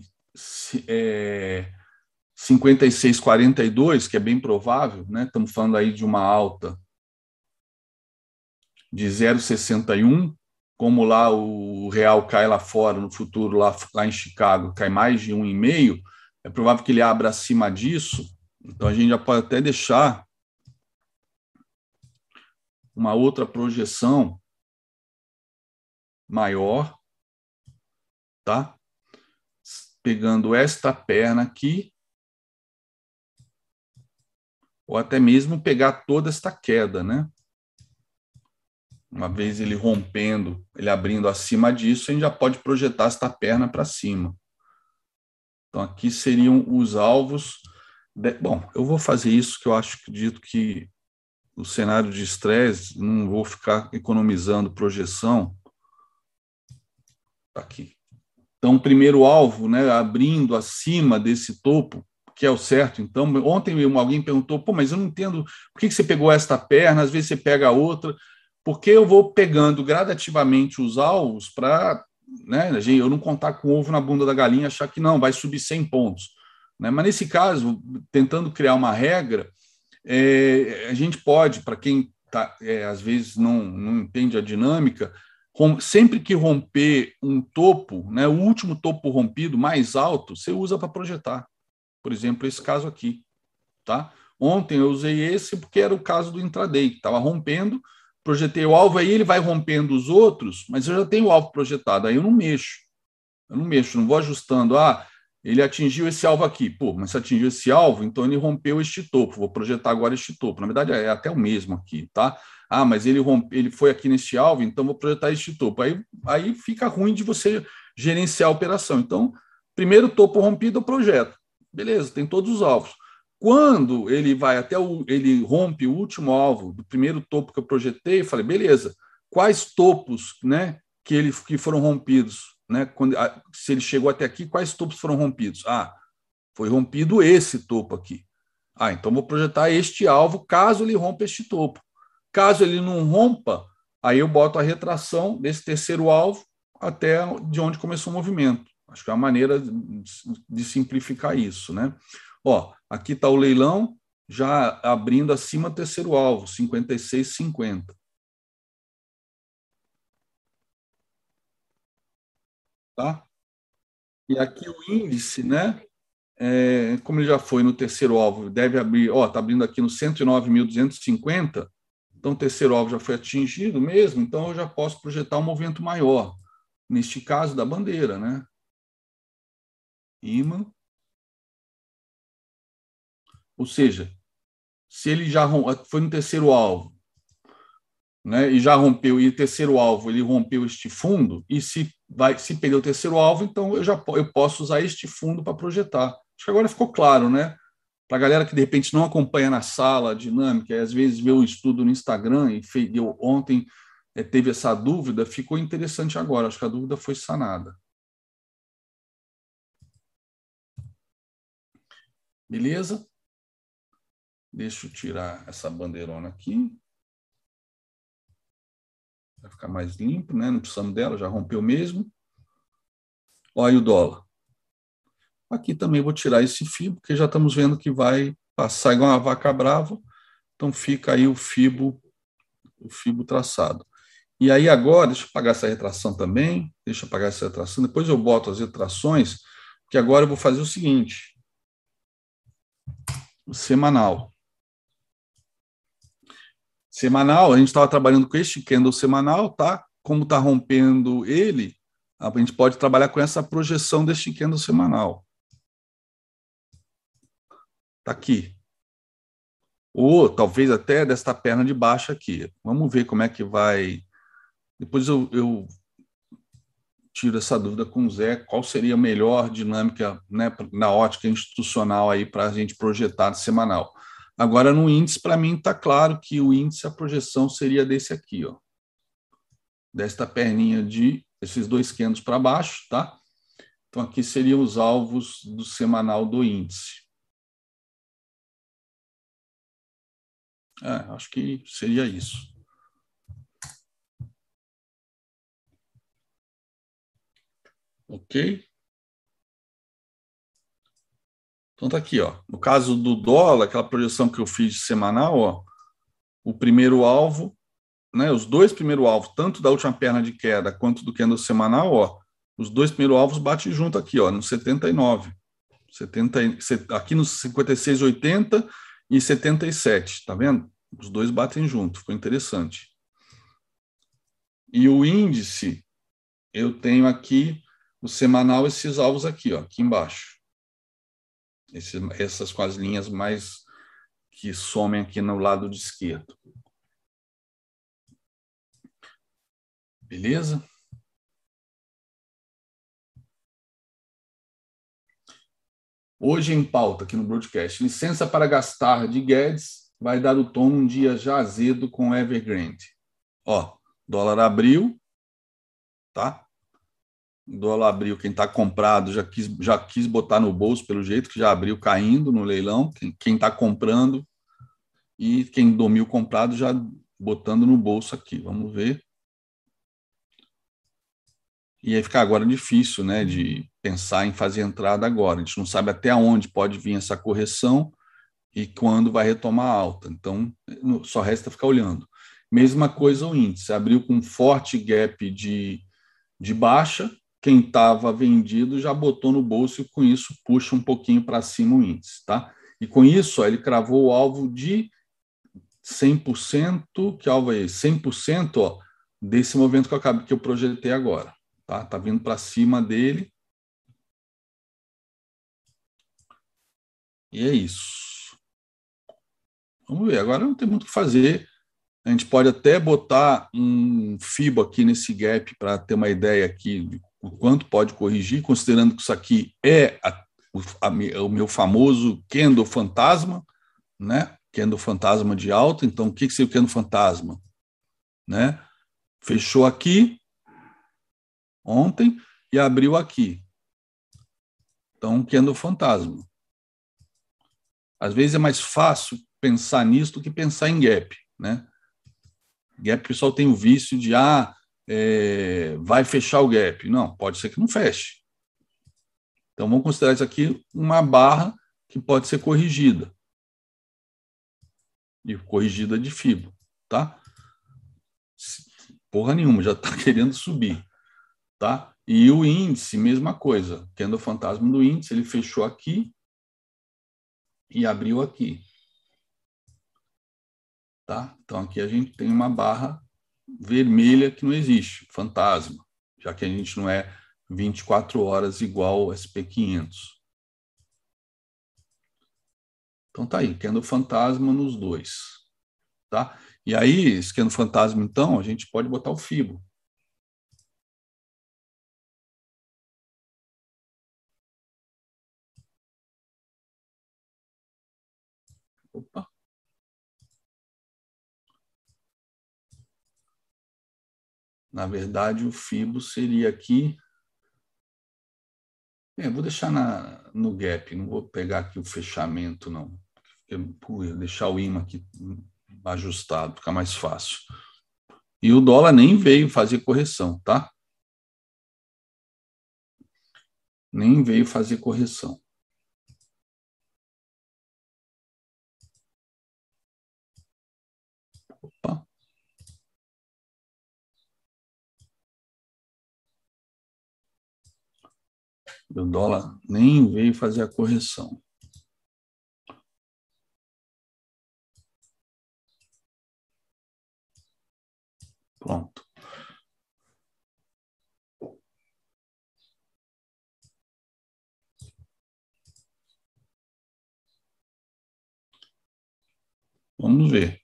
é, 56,42, que é bem provável, né? Estamos falando aí de uma alta de 0,61, como lá o real cai lá fora, no futuro, lá, lá em Chicago, cai mais de um e meio, é provável que ele abra acima disso. Então a gente já pode até deixar uma outra projeção maior, tá? Pegando esta perna aqui, ou até mesmo pegar toda esta queda, né? Uma vez ele rompendo, ele abrindo acima disso, a gente já pode projetar esta perna para cima. Então, aqui seriam os alvos. De... Bom, eu vou fazer isso, que eu acho que dito que o cenário de estresse, não vou ficar economizando projeção. Tá aqui. Então, primeiro alvo, né, abrindo acima desse topo, que é o certo. Então, ontem alguém perguntou, pô, mas eu não entendo por que você pegou esta perna, às vezes você pega a outra porque eu vou pegando gradativamente os alvos para né, eu não contar com o ovo na bunda da galinha achar que não, vai subir 100 pontos. Né? Mas nesse caso, tentando criar uma regra, é, a gente pode, para quem tá, é, às vezes não, não entende a dinâmica, sempre que romper um topo, né, o último topo rompido mais alto, você usa para projetar. Por exemplo, esse caso aqui. Tá? Ontem eu usei esse porque era o caso do intraday, que estava rompendo, projetei o alvo, aí ele vai rompendo os outros, mas eu já tenho o alvo projetado, aí eu não mexo. Eu não mexo, não vou ajustando. Ah, ele atingiu esse alvo aqui. Pô, mas se atingiu esse alvo, então ele rompeu este topo. Vou projetar agora este topo. Na verdade, é até o mesmo aqui, tá? Ah, mas ele rompe, ele foi aqui neste alvo, então vou projetar este topo. Aí, aí fica ruim de você gerenciar a operação. Então, primeiro topo rompido, eu projeto. Beleza, tem todos os alvos. Quando ele vai até o, ele rompe o último alvo do primeiro topo que eu projetei, eu falei, beleza, quais topos, né, que ele que foram rompidos, né? Quando se ele chegou até aqui, quais topos foram rompidos? Ah, foi rompido esse topo aqui. Ah, então vou projetar este alvo caso ele rompa este topo. Caso ele não rompa, aí eu boto a retração desse terceiro alvo até de onde começou o movimento. Acho que é uma maneira de simplificar isso, né? Ó, aqui está o leilão já abrindo acima terceiro alvo, 56,50. Tá? E aqui o índice, né? É, como ele já foi no terceiro alvo, deve abrir, ó, está abrindo aqui no 109.250, então o terceiro alvo já foi atingido mesmo, então eu já posso projetar um movimento maior, neste caso da bandeira, né? Imã, ou seja, se ele já foi no terceiro alvo, né, e já rompeu, e o terceiro alvo ele rompeu este fundo, e se vai se perder o terceiro alvo, então eu já eu posso usar este fundo para projetar. Acho que agora ficou claro, né? Para a galera que de repente não acompanha na sala a dinâmica, e às vezes vê o estudo no Instagram e fez, eu, ontem é, teve essa dúvida, ficou interessante agora. Acho que a dúvida foi sanada. Beleza? Deixa eu tirar essa bandeirona aqui. Vai ficar mais limpo, né? Não precisamos dela, já rompeu mesmo. Olha o dólar. Aqui também vou tirar esse fio, porque já estamos vendo que vai passar igual uma vaca brava. Então fica aí o fibo, o fibo traçado. E aí agora, deixa eu apagar essa retração também, deixa eu apagar essa retração, depois eu boto as retrações, que agora eu vou fazer o seguinte. O semanal. Semanal, a gente estava trabalhando com este candle semanal, tá? Como está rompendo ele, a gente pode trabalhar com essa projeção deste candle semanal. Está aqui. Ou talvez até desta perna de baixo aqui. Vamos ver como é que vai depois eu, eu tiro essa dúvida com o Zé, qual seria a melhor dinâmica né, na ótica institucional aí para a gente projetar semanal. Agora, no índice, para mim está claro que o índice, a projeção seria desse aqui, ó, desta perninha de esses dois candles para baixo, tá? Então, aqui seriam os alvos do semanal do índice. É, acho que seria isso. Ok? Então tá aqui, ó. No caso do dólar, aquela projeção que eu fiz semanal, ó, o primeiro alvo, né, os dois primeiros alvos, tanto da última perna de queda quanto do candle semanal, ó, os dois primeiros alvos batem junto aqui, ó, no 79. 70, aqui no 56,80 e 77, tá vendo? Os dois batem junto, ficou interessante. E o índice, eu tenho aqui o semanal, esses alvos aqui, ó, aqui embaixo. Esse, essas com as linhas mais que somem aqui no lado de esquerdo. Beleza? Hoje em pauta aqui no broadcast, licença para gastar de Guedes vai dar o tom num dia já azedo com Evergrande. Ó, dólar abriu, tá? Dólar abriu, quem está comprado já quis, já quis botar no bolso, pelo jeito que já abriu caindo no leilão, quem está comprando e quem dormiu comprado já botando no bolso aqui. Vamos ver. E aí fica agora difícil né, de pensar em fazer entrada agora. A gente não sabe até onde pode vir essa correção e quando vai retomar alta. Então, só resta ficar olhando. Mesma coisa o índice, abriu com forte gap de, de baixa, quem estava vendido já botou no bolso e com isso puxa um pouquinho para cima o índice, tá? E com isso, ó, ele cravou o alvo de 100%, que alvo é esse? 100% ó, desse movimento que eu acabei que eu projetei agora, tá? Tá vindo para cima dele. E é isso. Vamos ver, agora não tem muito o que fazer. A gente pode até botar um FIBO aqui nesse gap para ter uma ideia aqui de o quanto pode corrigir, considerando que isso aqui é a, a, o meu famoso Kendo fantasma, né? Kendo fantasma de alta. Então, o que, que seria o fantasma? Né? Fechou aqui ontem e abriu aqui. Então, Kendo fantasma. Às vezes é mais fácil pensar nisso do que pensar em gap, né? Gap, o pessoal tem o vício de, ah, é, vai fechar o gap. Não, pode ser que não feche. Então vamos considerar isso aqui uma barra que pode ser corrigida. E corrigida de fibra, tá? Porra nenhuma, já está querendo subir, tá? E o índice, mesma coisa. Tendo o fantasma do índice, ele fechou aqui e abriu aqui. Tá? Então aqui a gente tem uma barra vermelha que não existe, fantasma, já que a gente não é 24 horas igual SP500. Então tá aí, esquendo Fantasma nos dois. Tá? E aí, esquendo Fantasma, então, a gente pode botar o FIBO. Opa. Na verdade, o FIBO seria aqui. É, vou deixar na, no gap, não vou pegar aqui o fechamento, não. Vou deixar o imã aqui ajustado, fica mais fácil. E o dólar nem veio fazer correção, tá? Nem veio fazer correção. Opa. O dólar nem veio fazer a correção. Pronto. Vamos ver.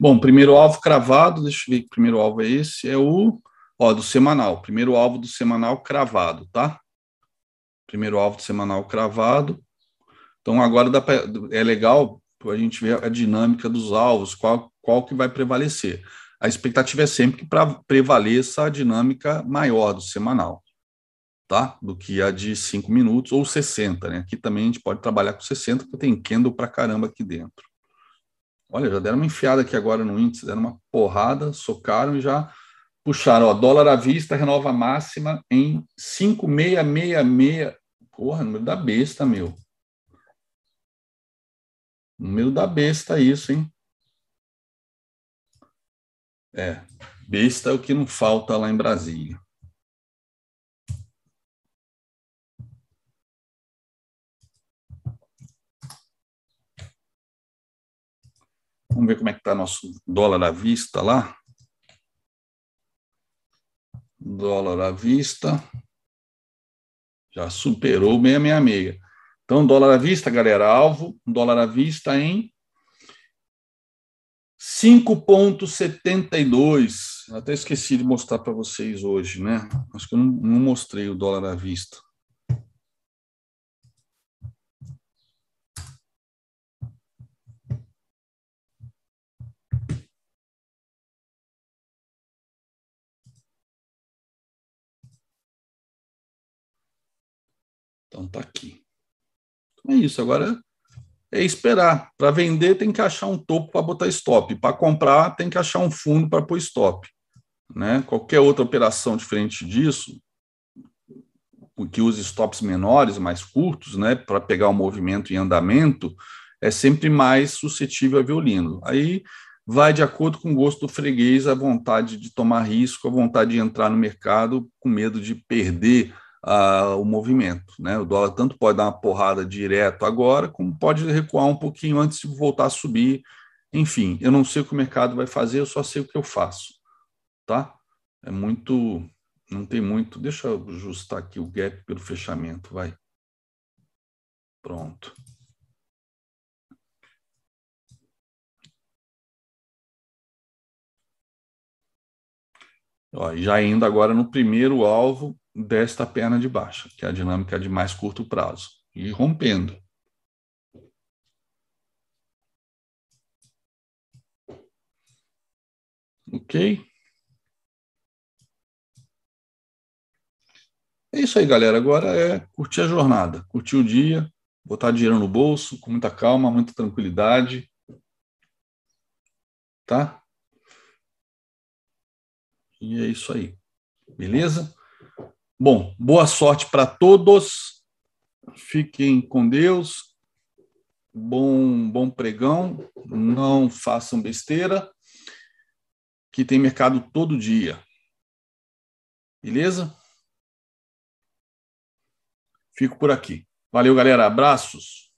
Bom, primeiro alvo cravado, deixa eu ver que primeiro alvo é esse, é o ó, do semanal. Primeiro alvo do semanal cravado, tá? Primeiro alvo semanal cravado. Então agora dá pra, é legal a gente ver a dinâmica dos alvos, qual, qual que vai prevalecer. A expectativa é sempre que pra, prevaleça a dinâmica maior do semanal, tá? Do que a de 5 minutos ou 60, né? Aqui também a gente pode trabalhar com 60, porque tem candle pra caramba aqui dentro. Olha, já deram uma enfiada aqui agora no índice, deram uma porrada, socaram e já puxaram. Ó, dólar à vista renova máxima em 5,666. Porra, número da besta, meu. Número da besta isso, hein? É, besta é o que não falta lá em Brasília. Vamos ver como é que está nosso dólar à vista lá. Dólar à vista. Já superou 666. Então, dólar à vista, galera, alvo, dólar à vista em 5,72. Até esqueci de mostrar para vocês hoje, né? Acho que eu não, não mostrei o dólar à vista. Então tá aqui. Então é isso. Agora é esperar. Para vender tem que achar um topo para botar stop. Para comprar tem que achar um fundo para pôr stop. Né? Qualquer outra operação diferente disso, que use stops menores, mais curtos, né, para pegar o movimento em andamento, é sempre mais suscetível a violino. Aí vai de acordo com o gosto do freguês, a vontade de tomar risco, a vontade de entrar no mercado com medo de perder uh, o movimento. Né? O dólar tanto pode dar uma porrada direto agora, como pode recuar um pouquinho antes de voltar a subir. Enfim, eu não sei o que o mercado vai fazer, eu só sei o que eu faço. Tá? É muito. Não tem muito. Deixa eu ajustar aqui o gap pelo fechamento, vai. Pronto. Ó, já indo agora no primeiro alvo, desta perna de baixa, que é a dinâmica de mais curto prazo, e rompendo. Ok? É isso aí, galera. Agora é curtir a jornada, curtir o dia, botar dinheiro no bolso, com muita calma, muita tranquilidade. Tá? E é isso aí. Beleza? Bom, boa sorte para todos. Fiquem com Deus. Bom, bom pregão. Não façam besteira. Que tem mercado todo dia. Beleza? Fico por aqui. Valeu, galera. Abraços.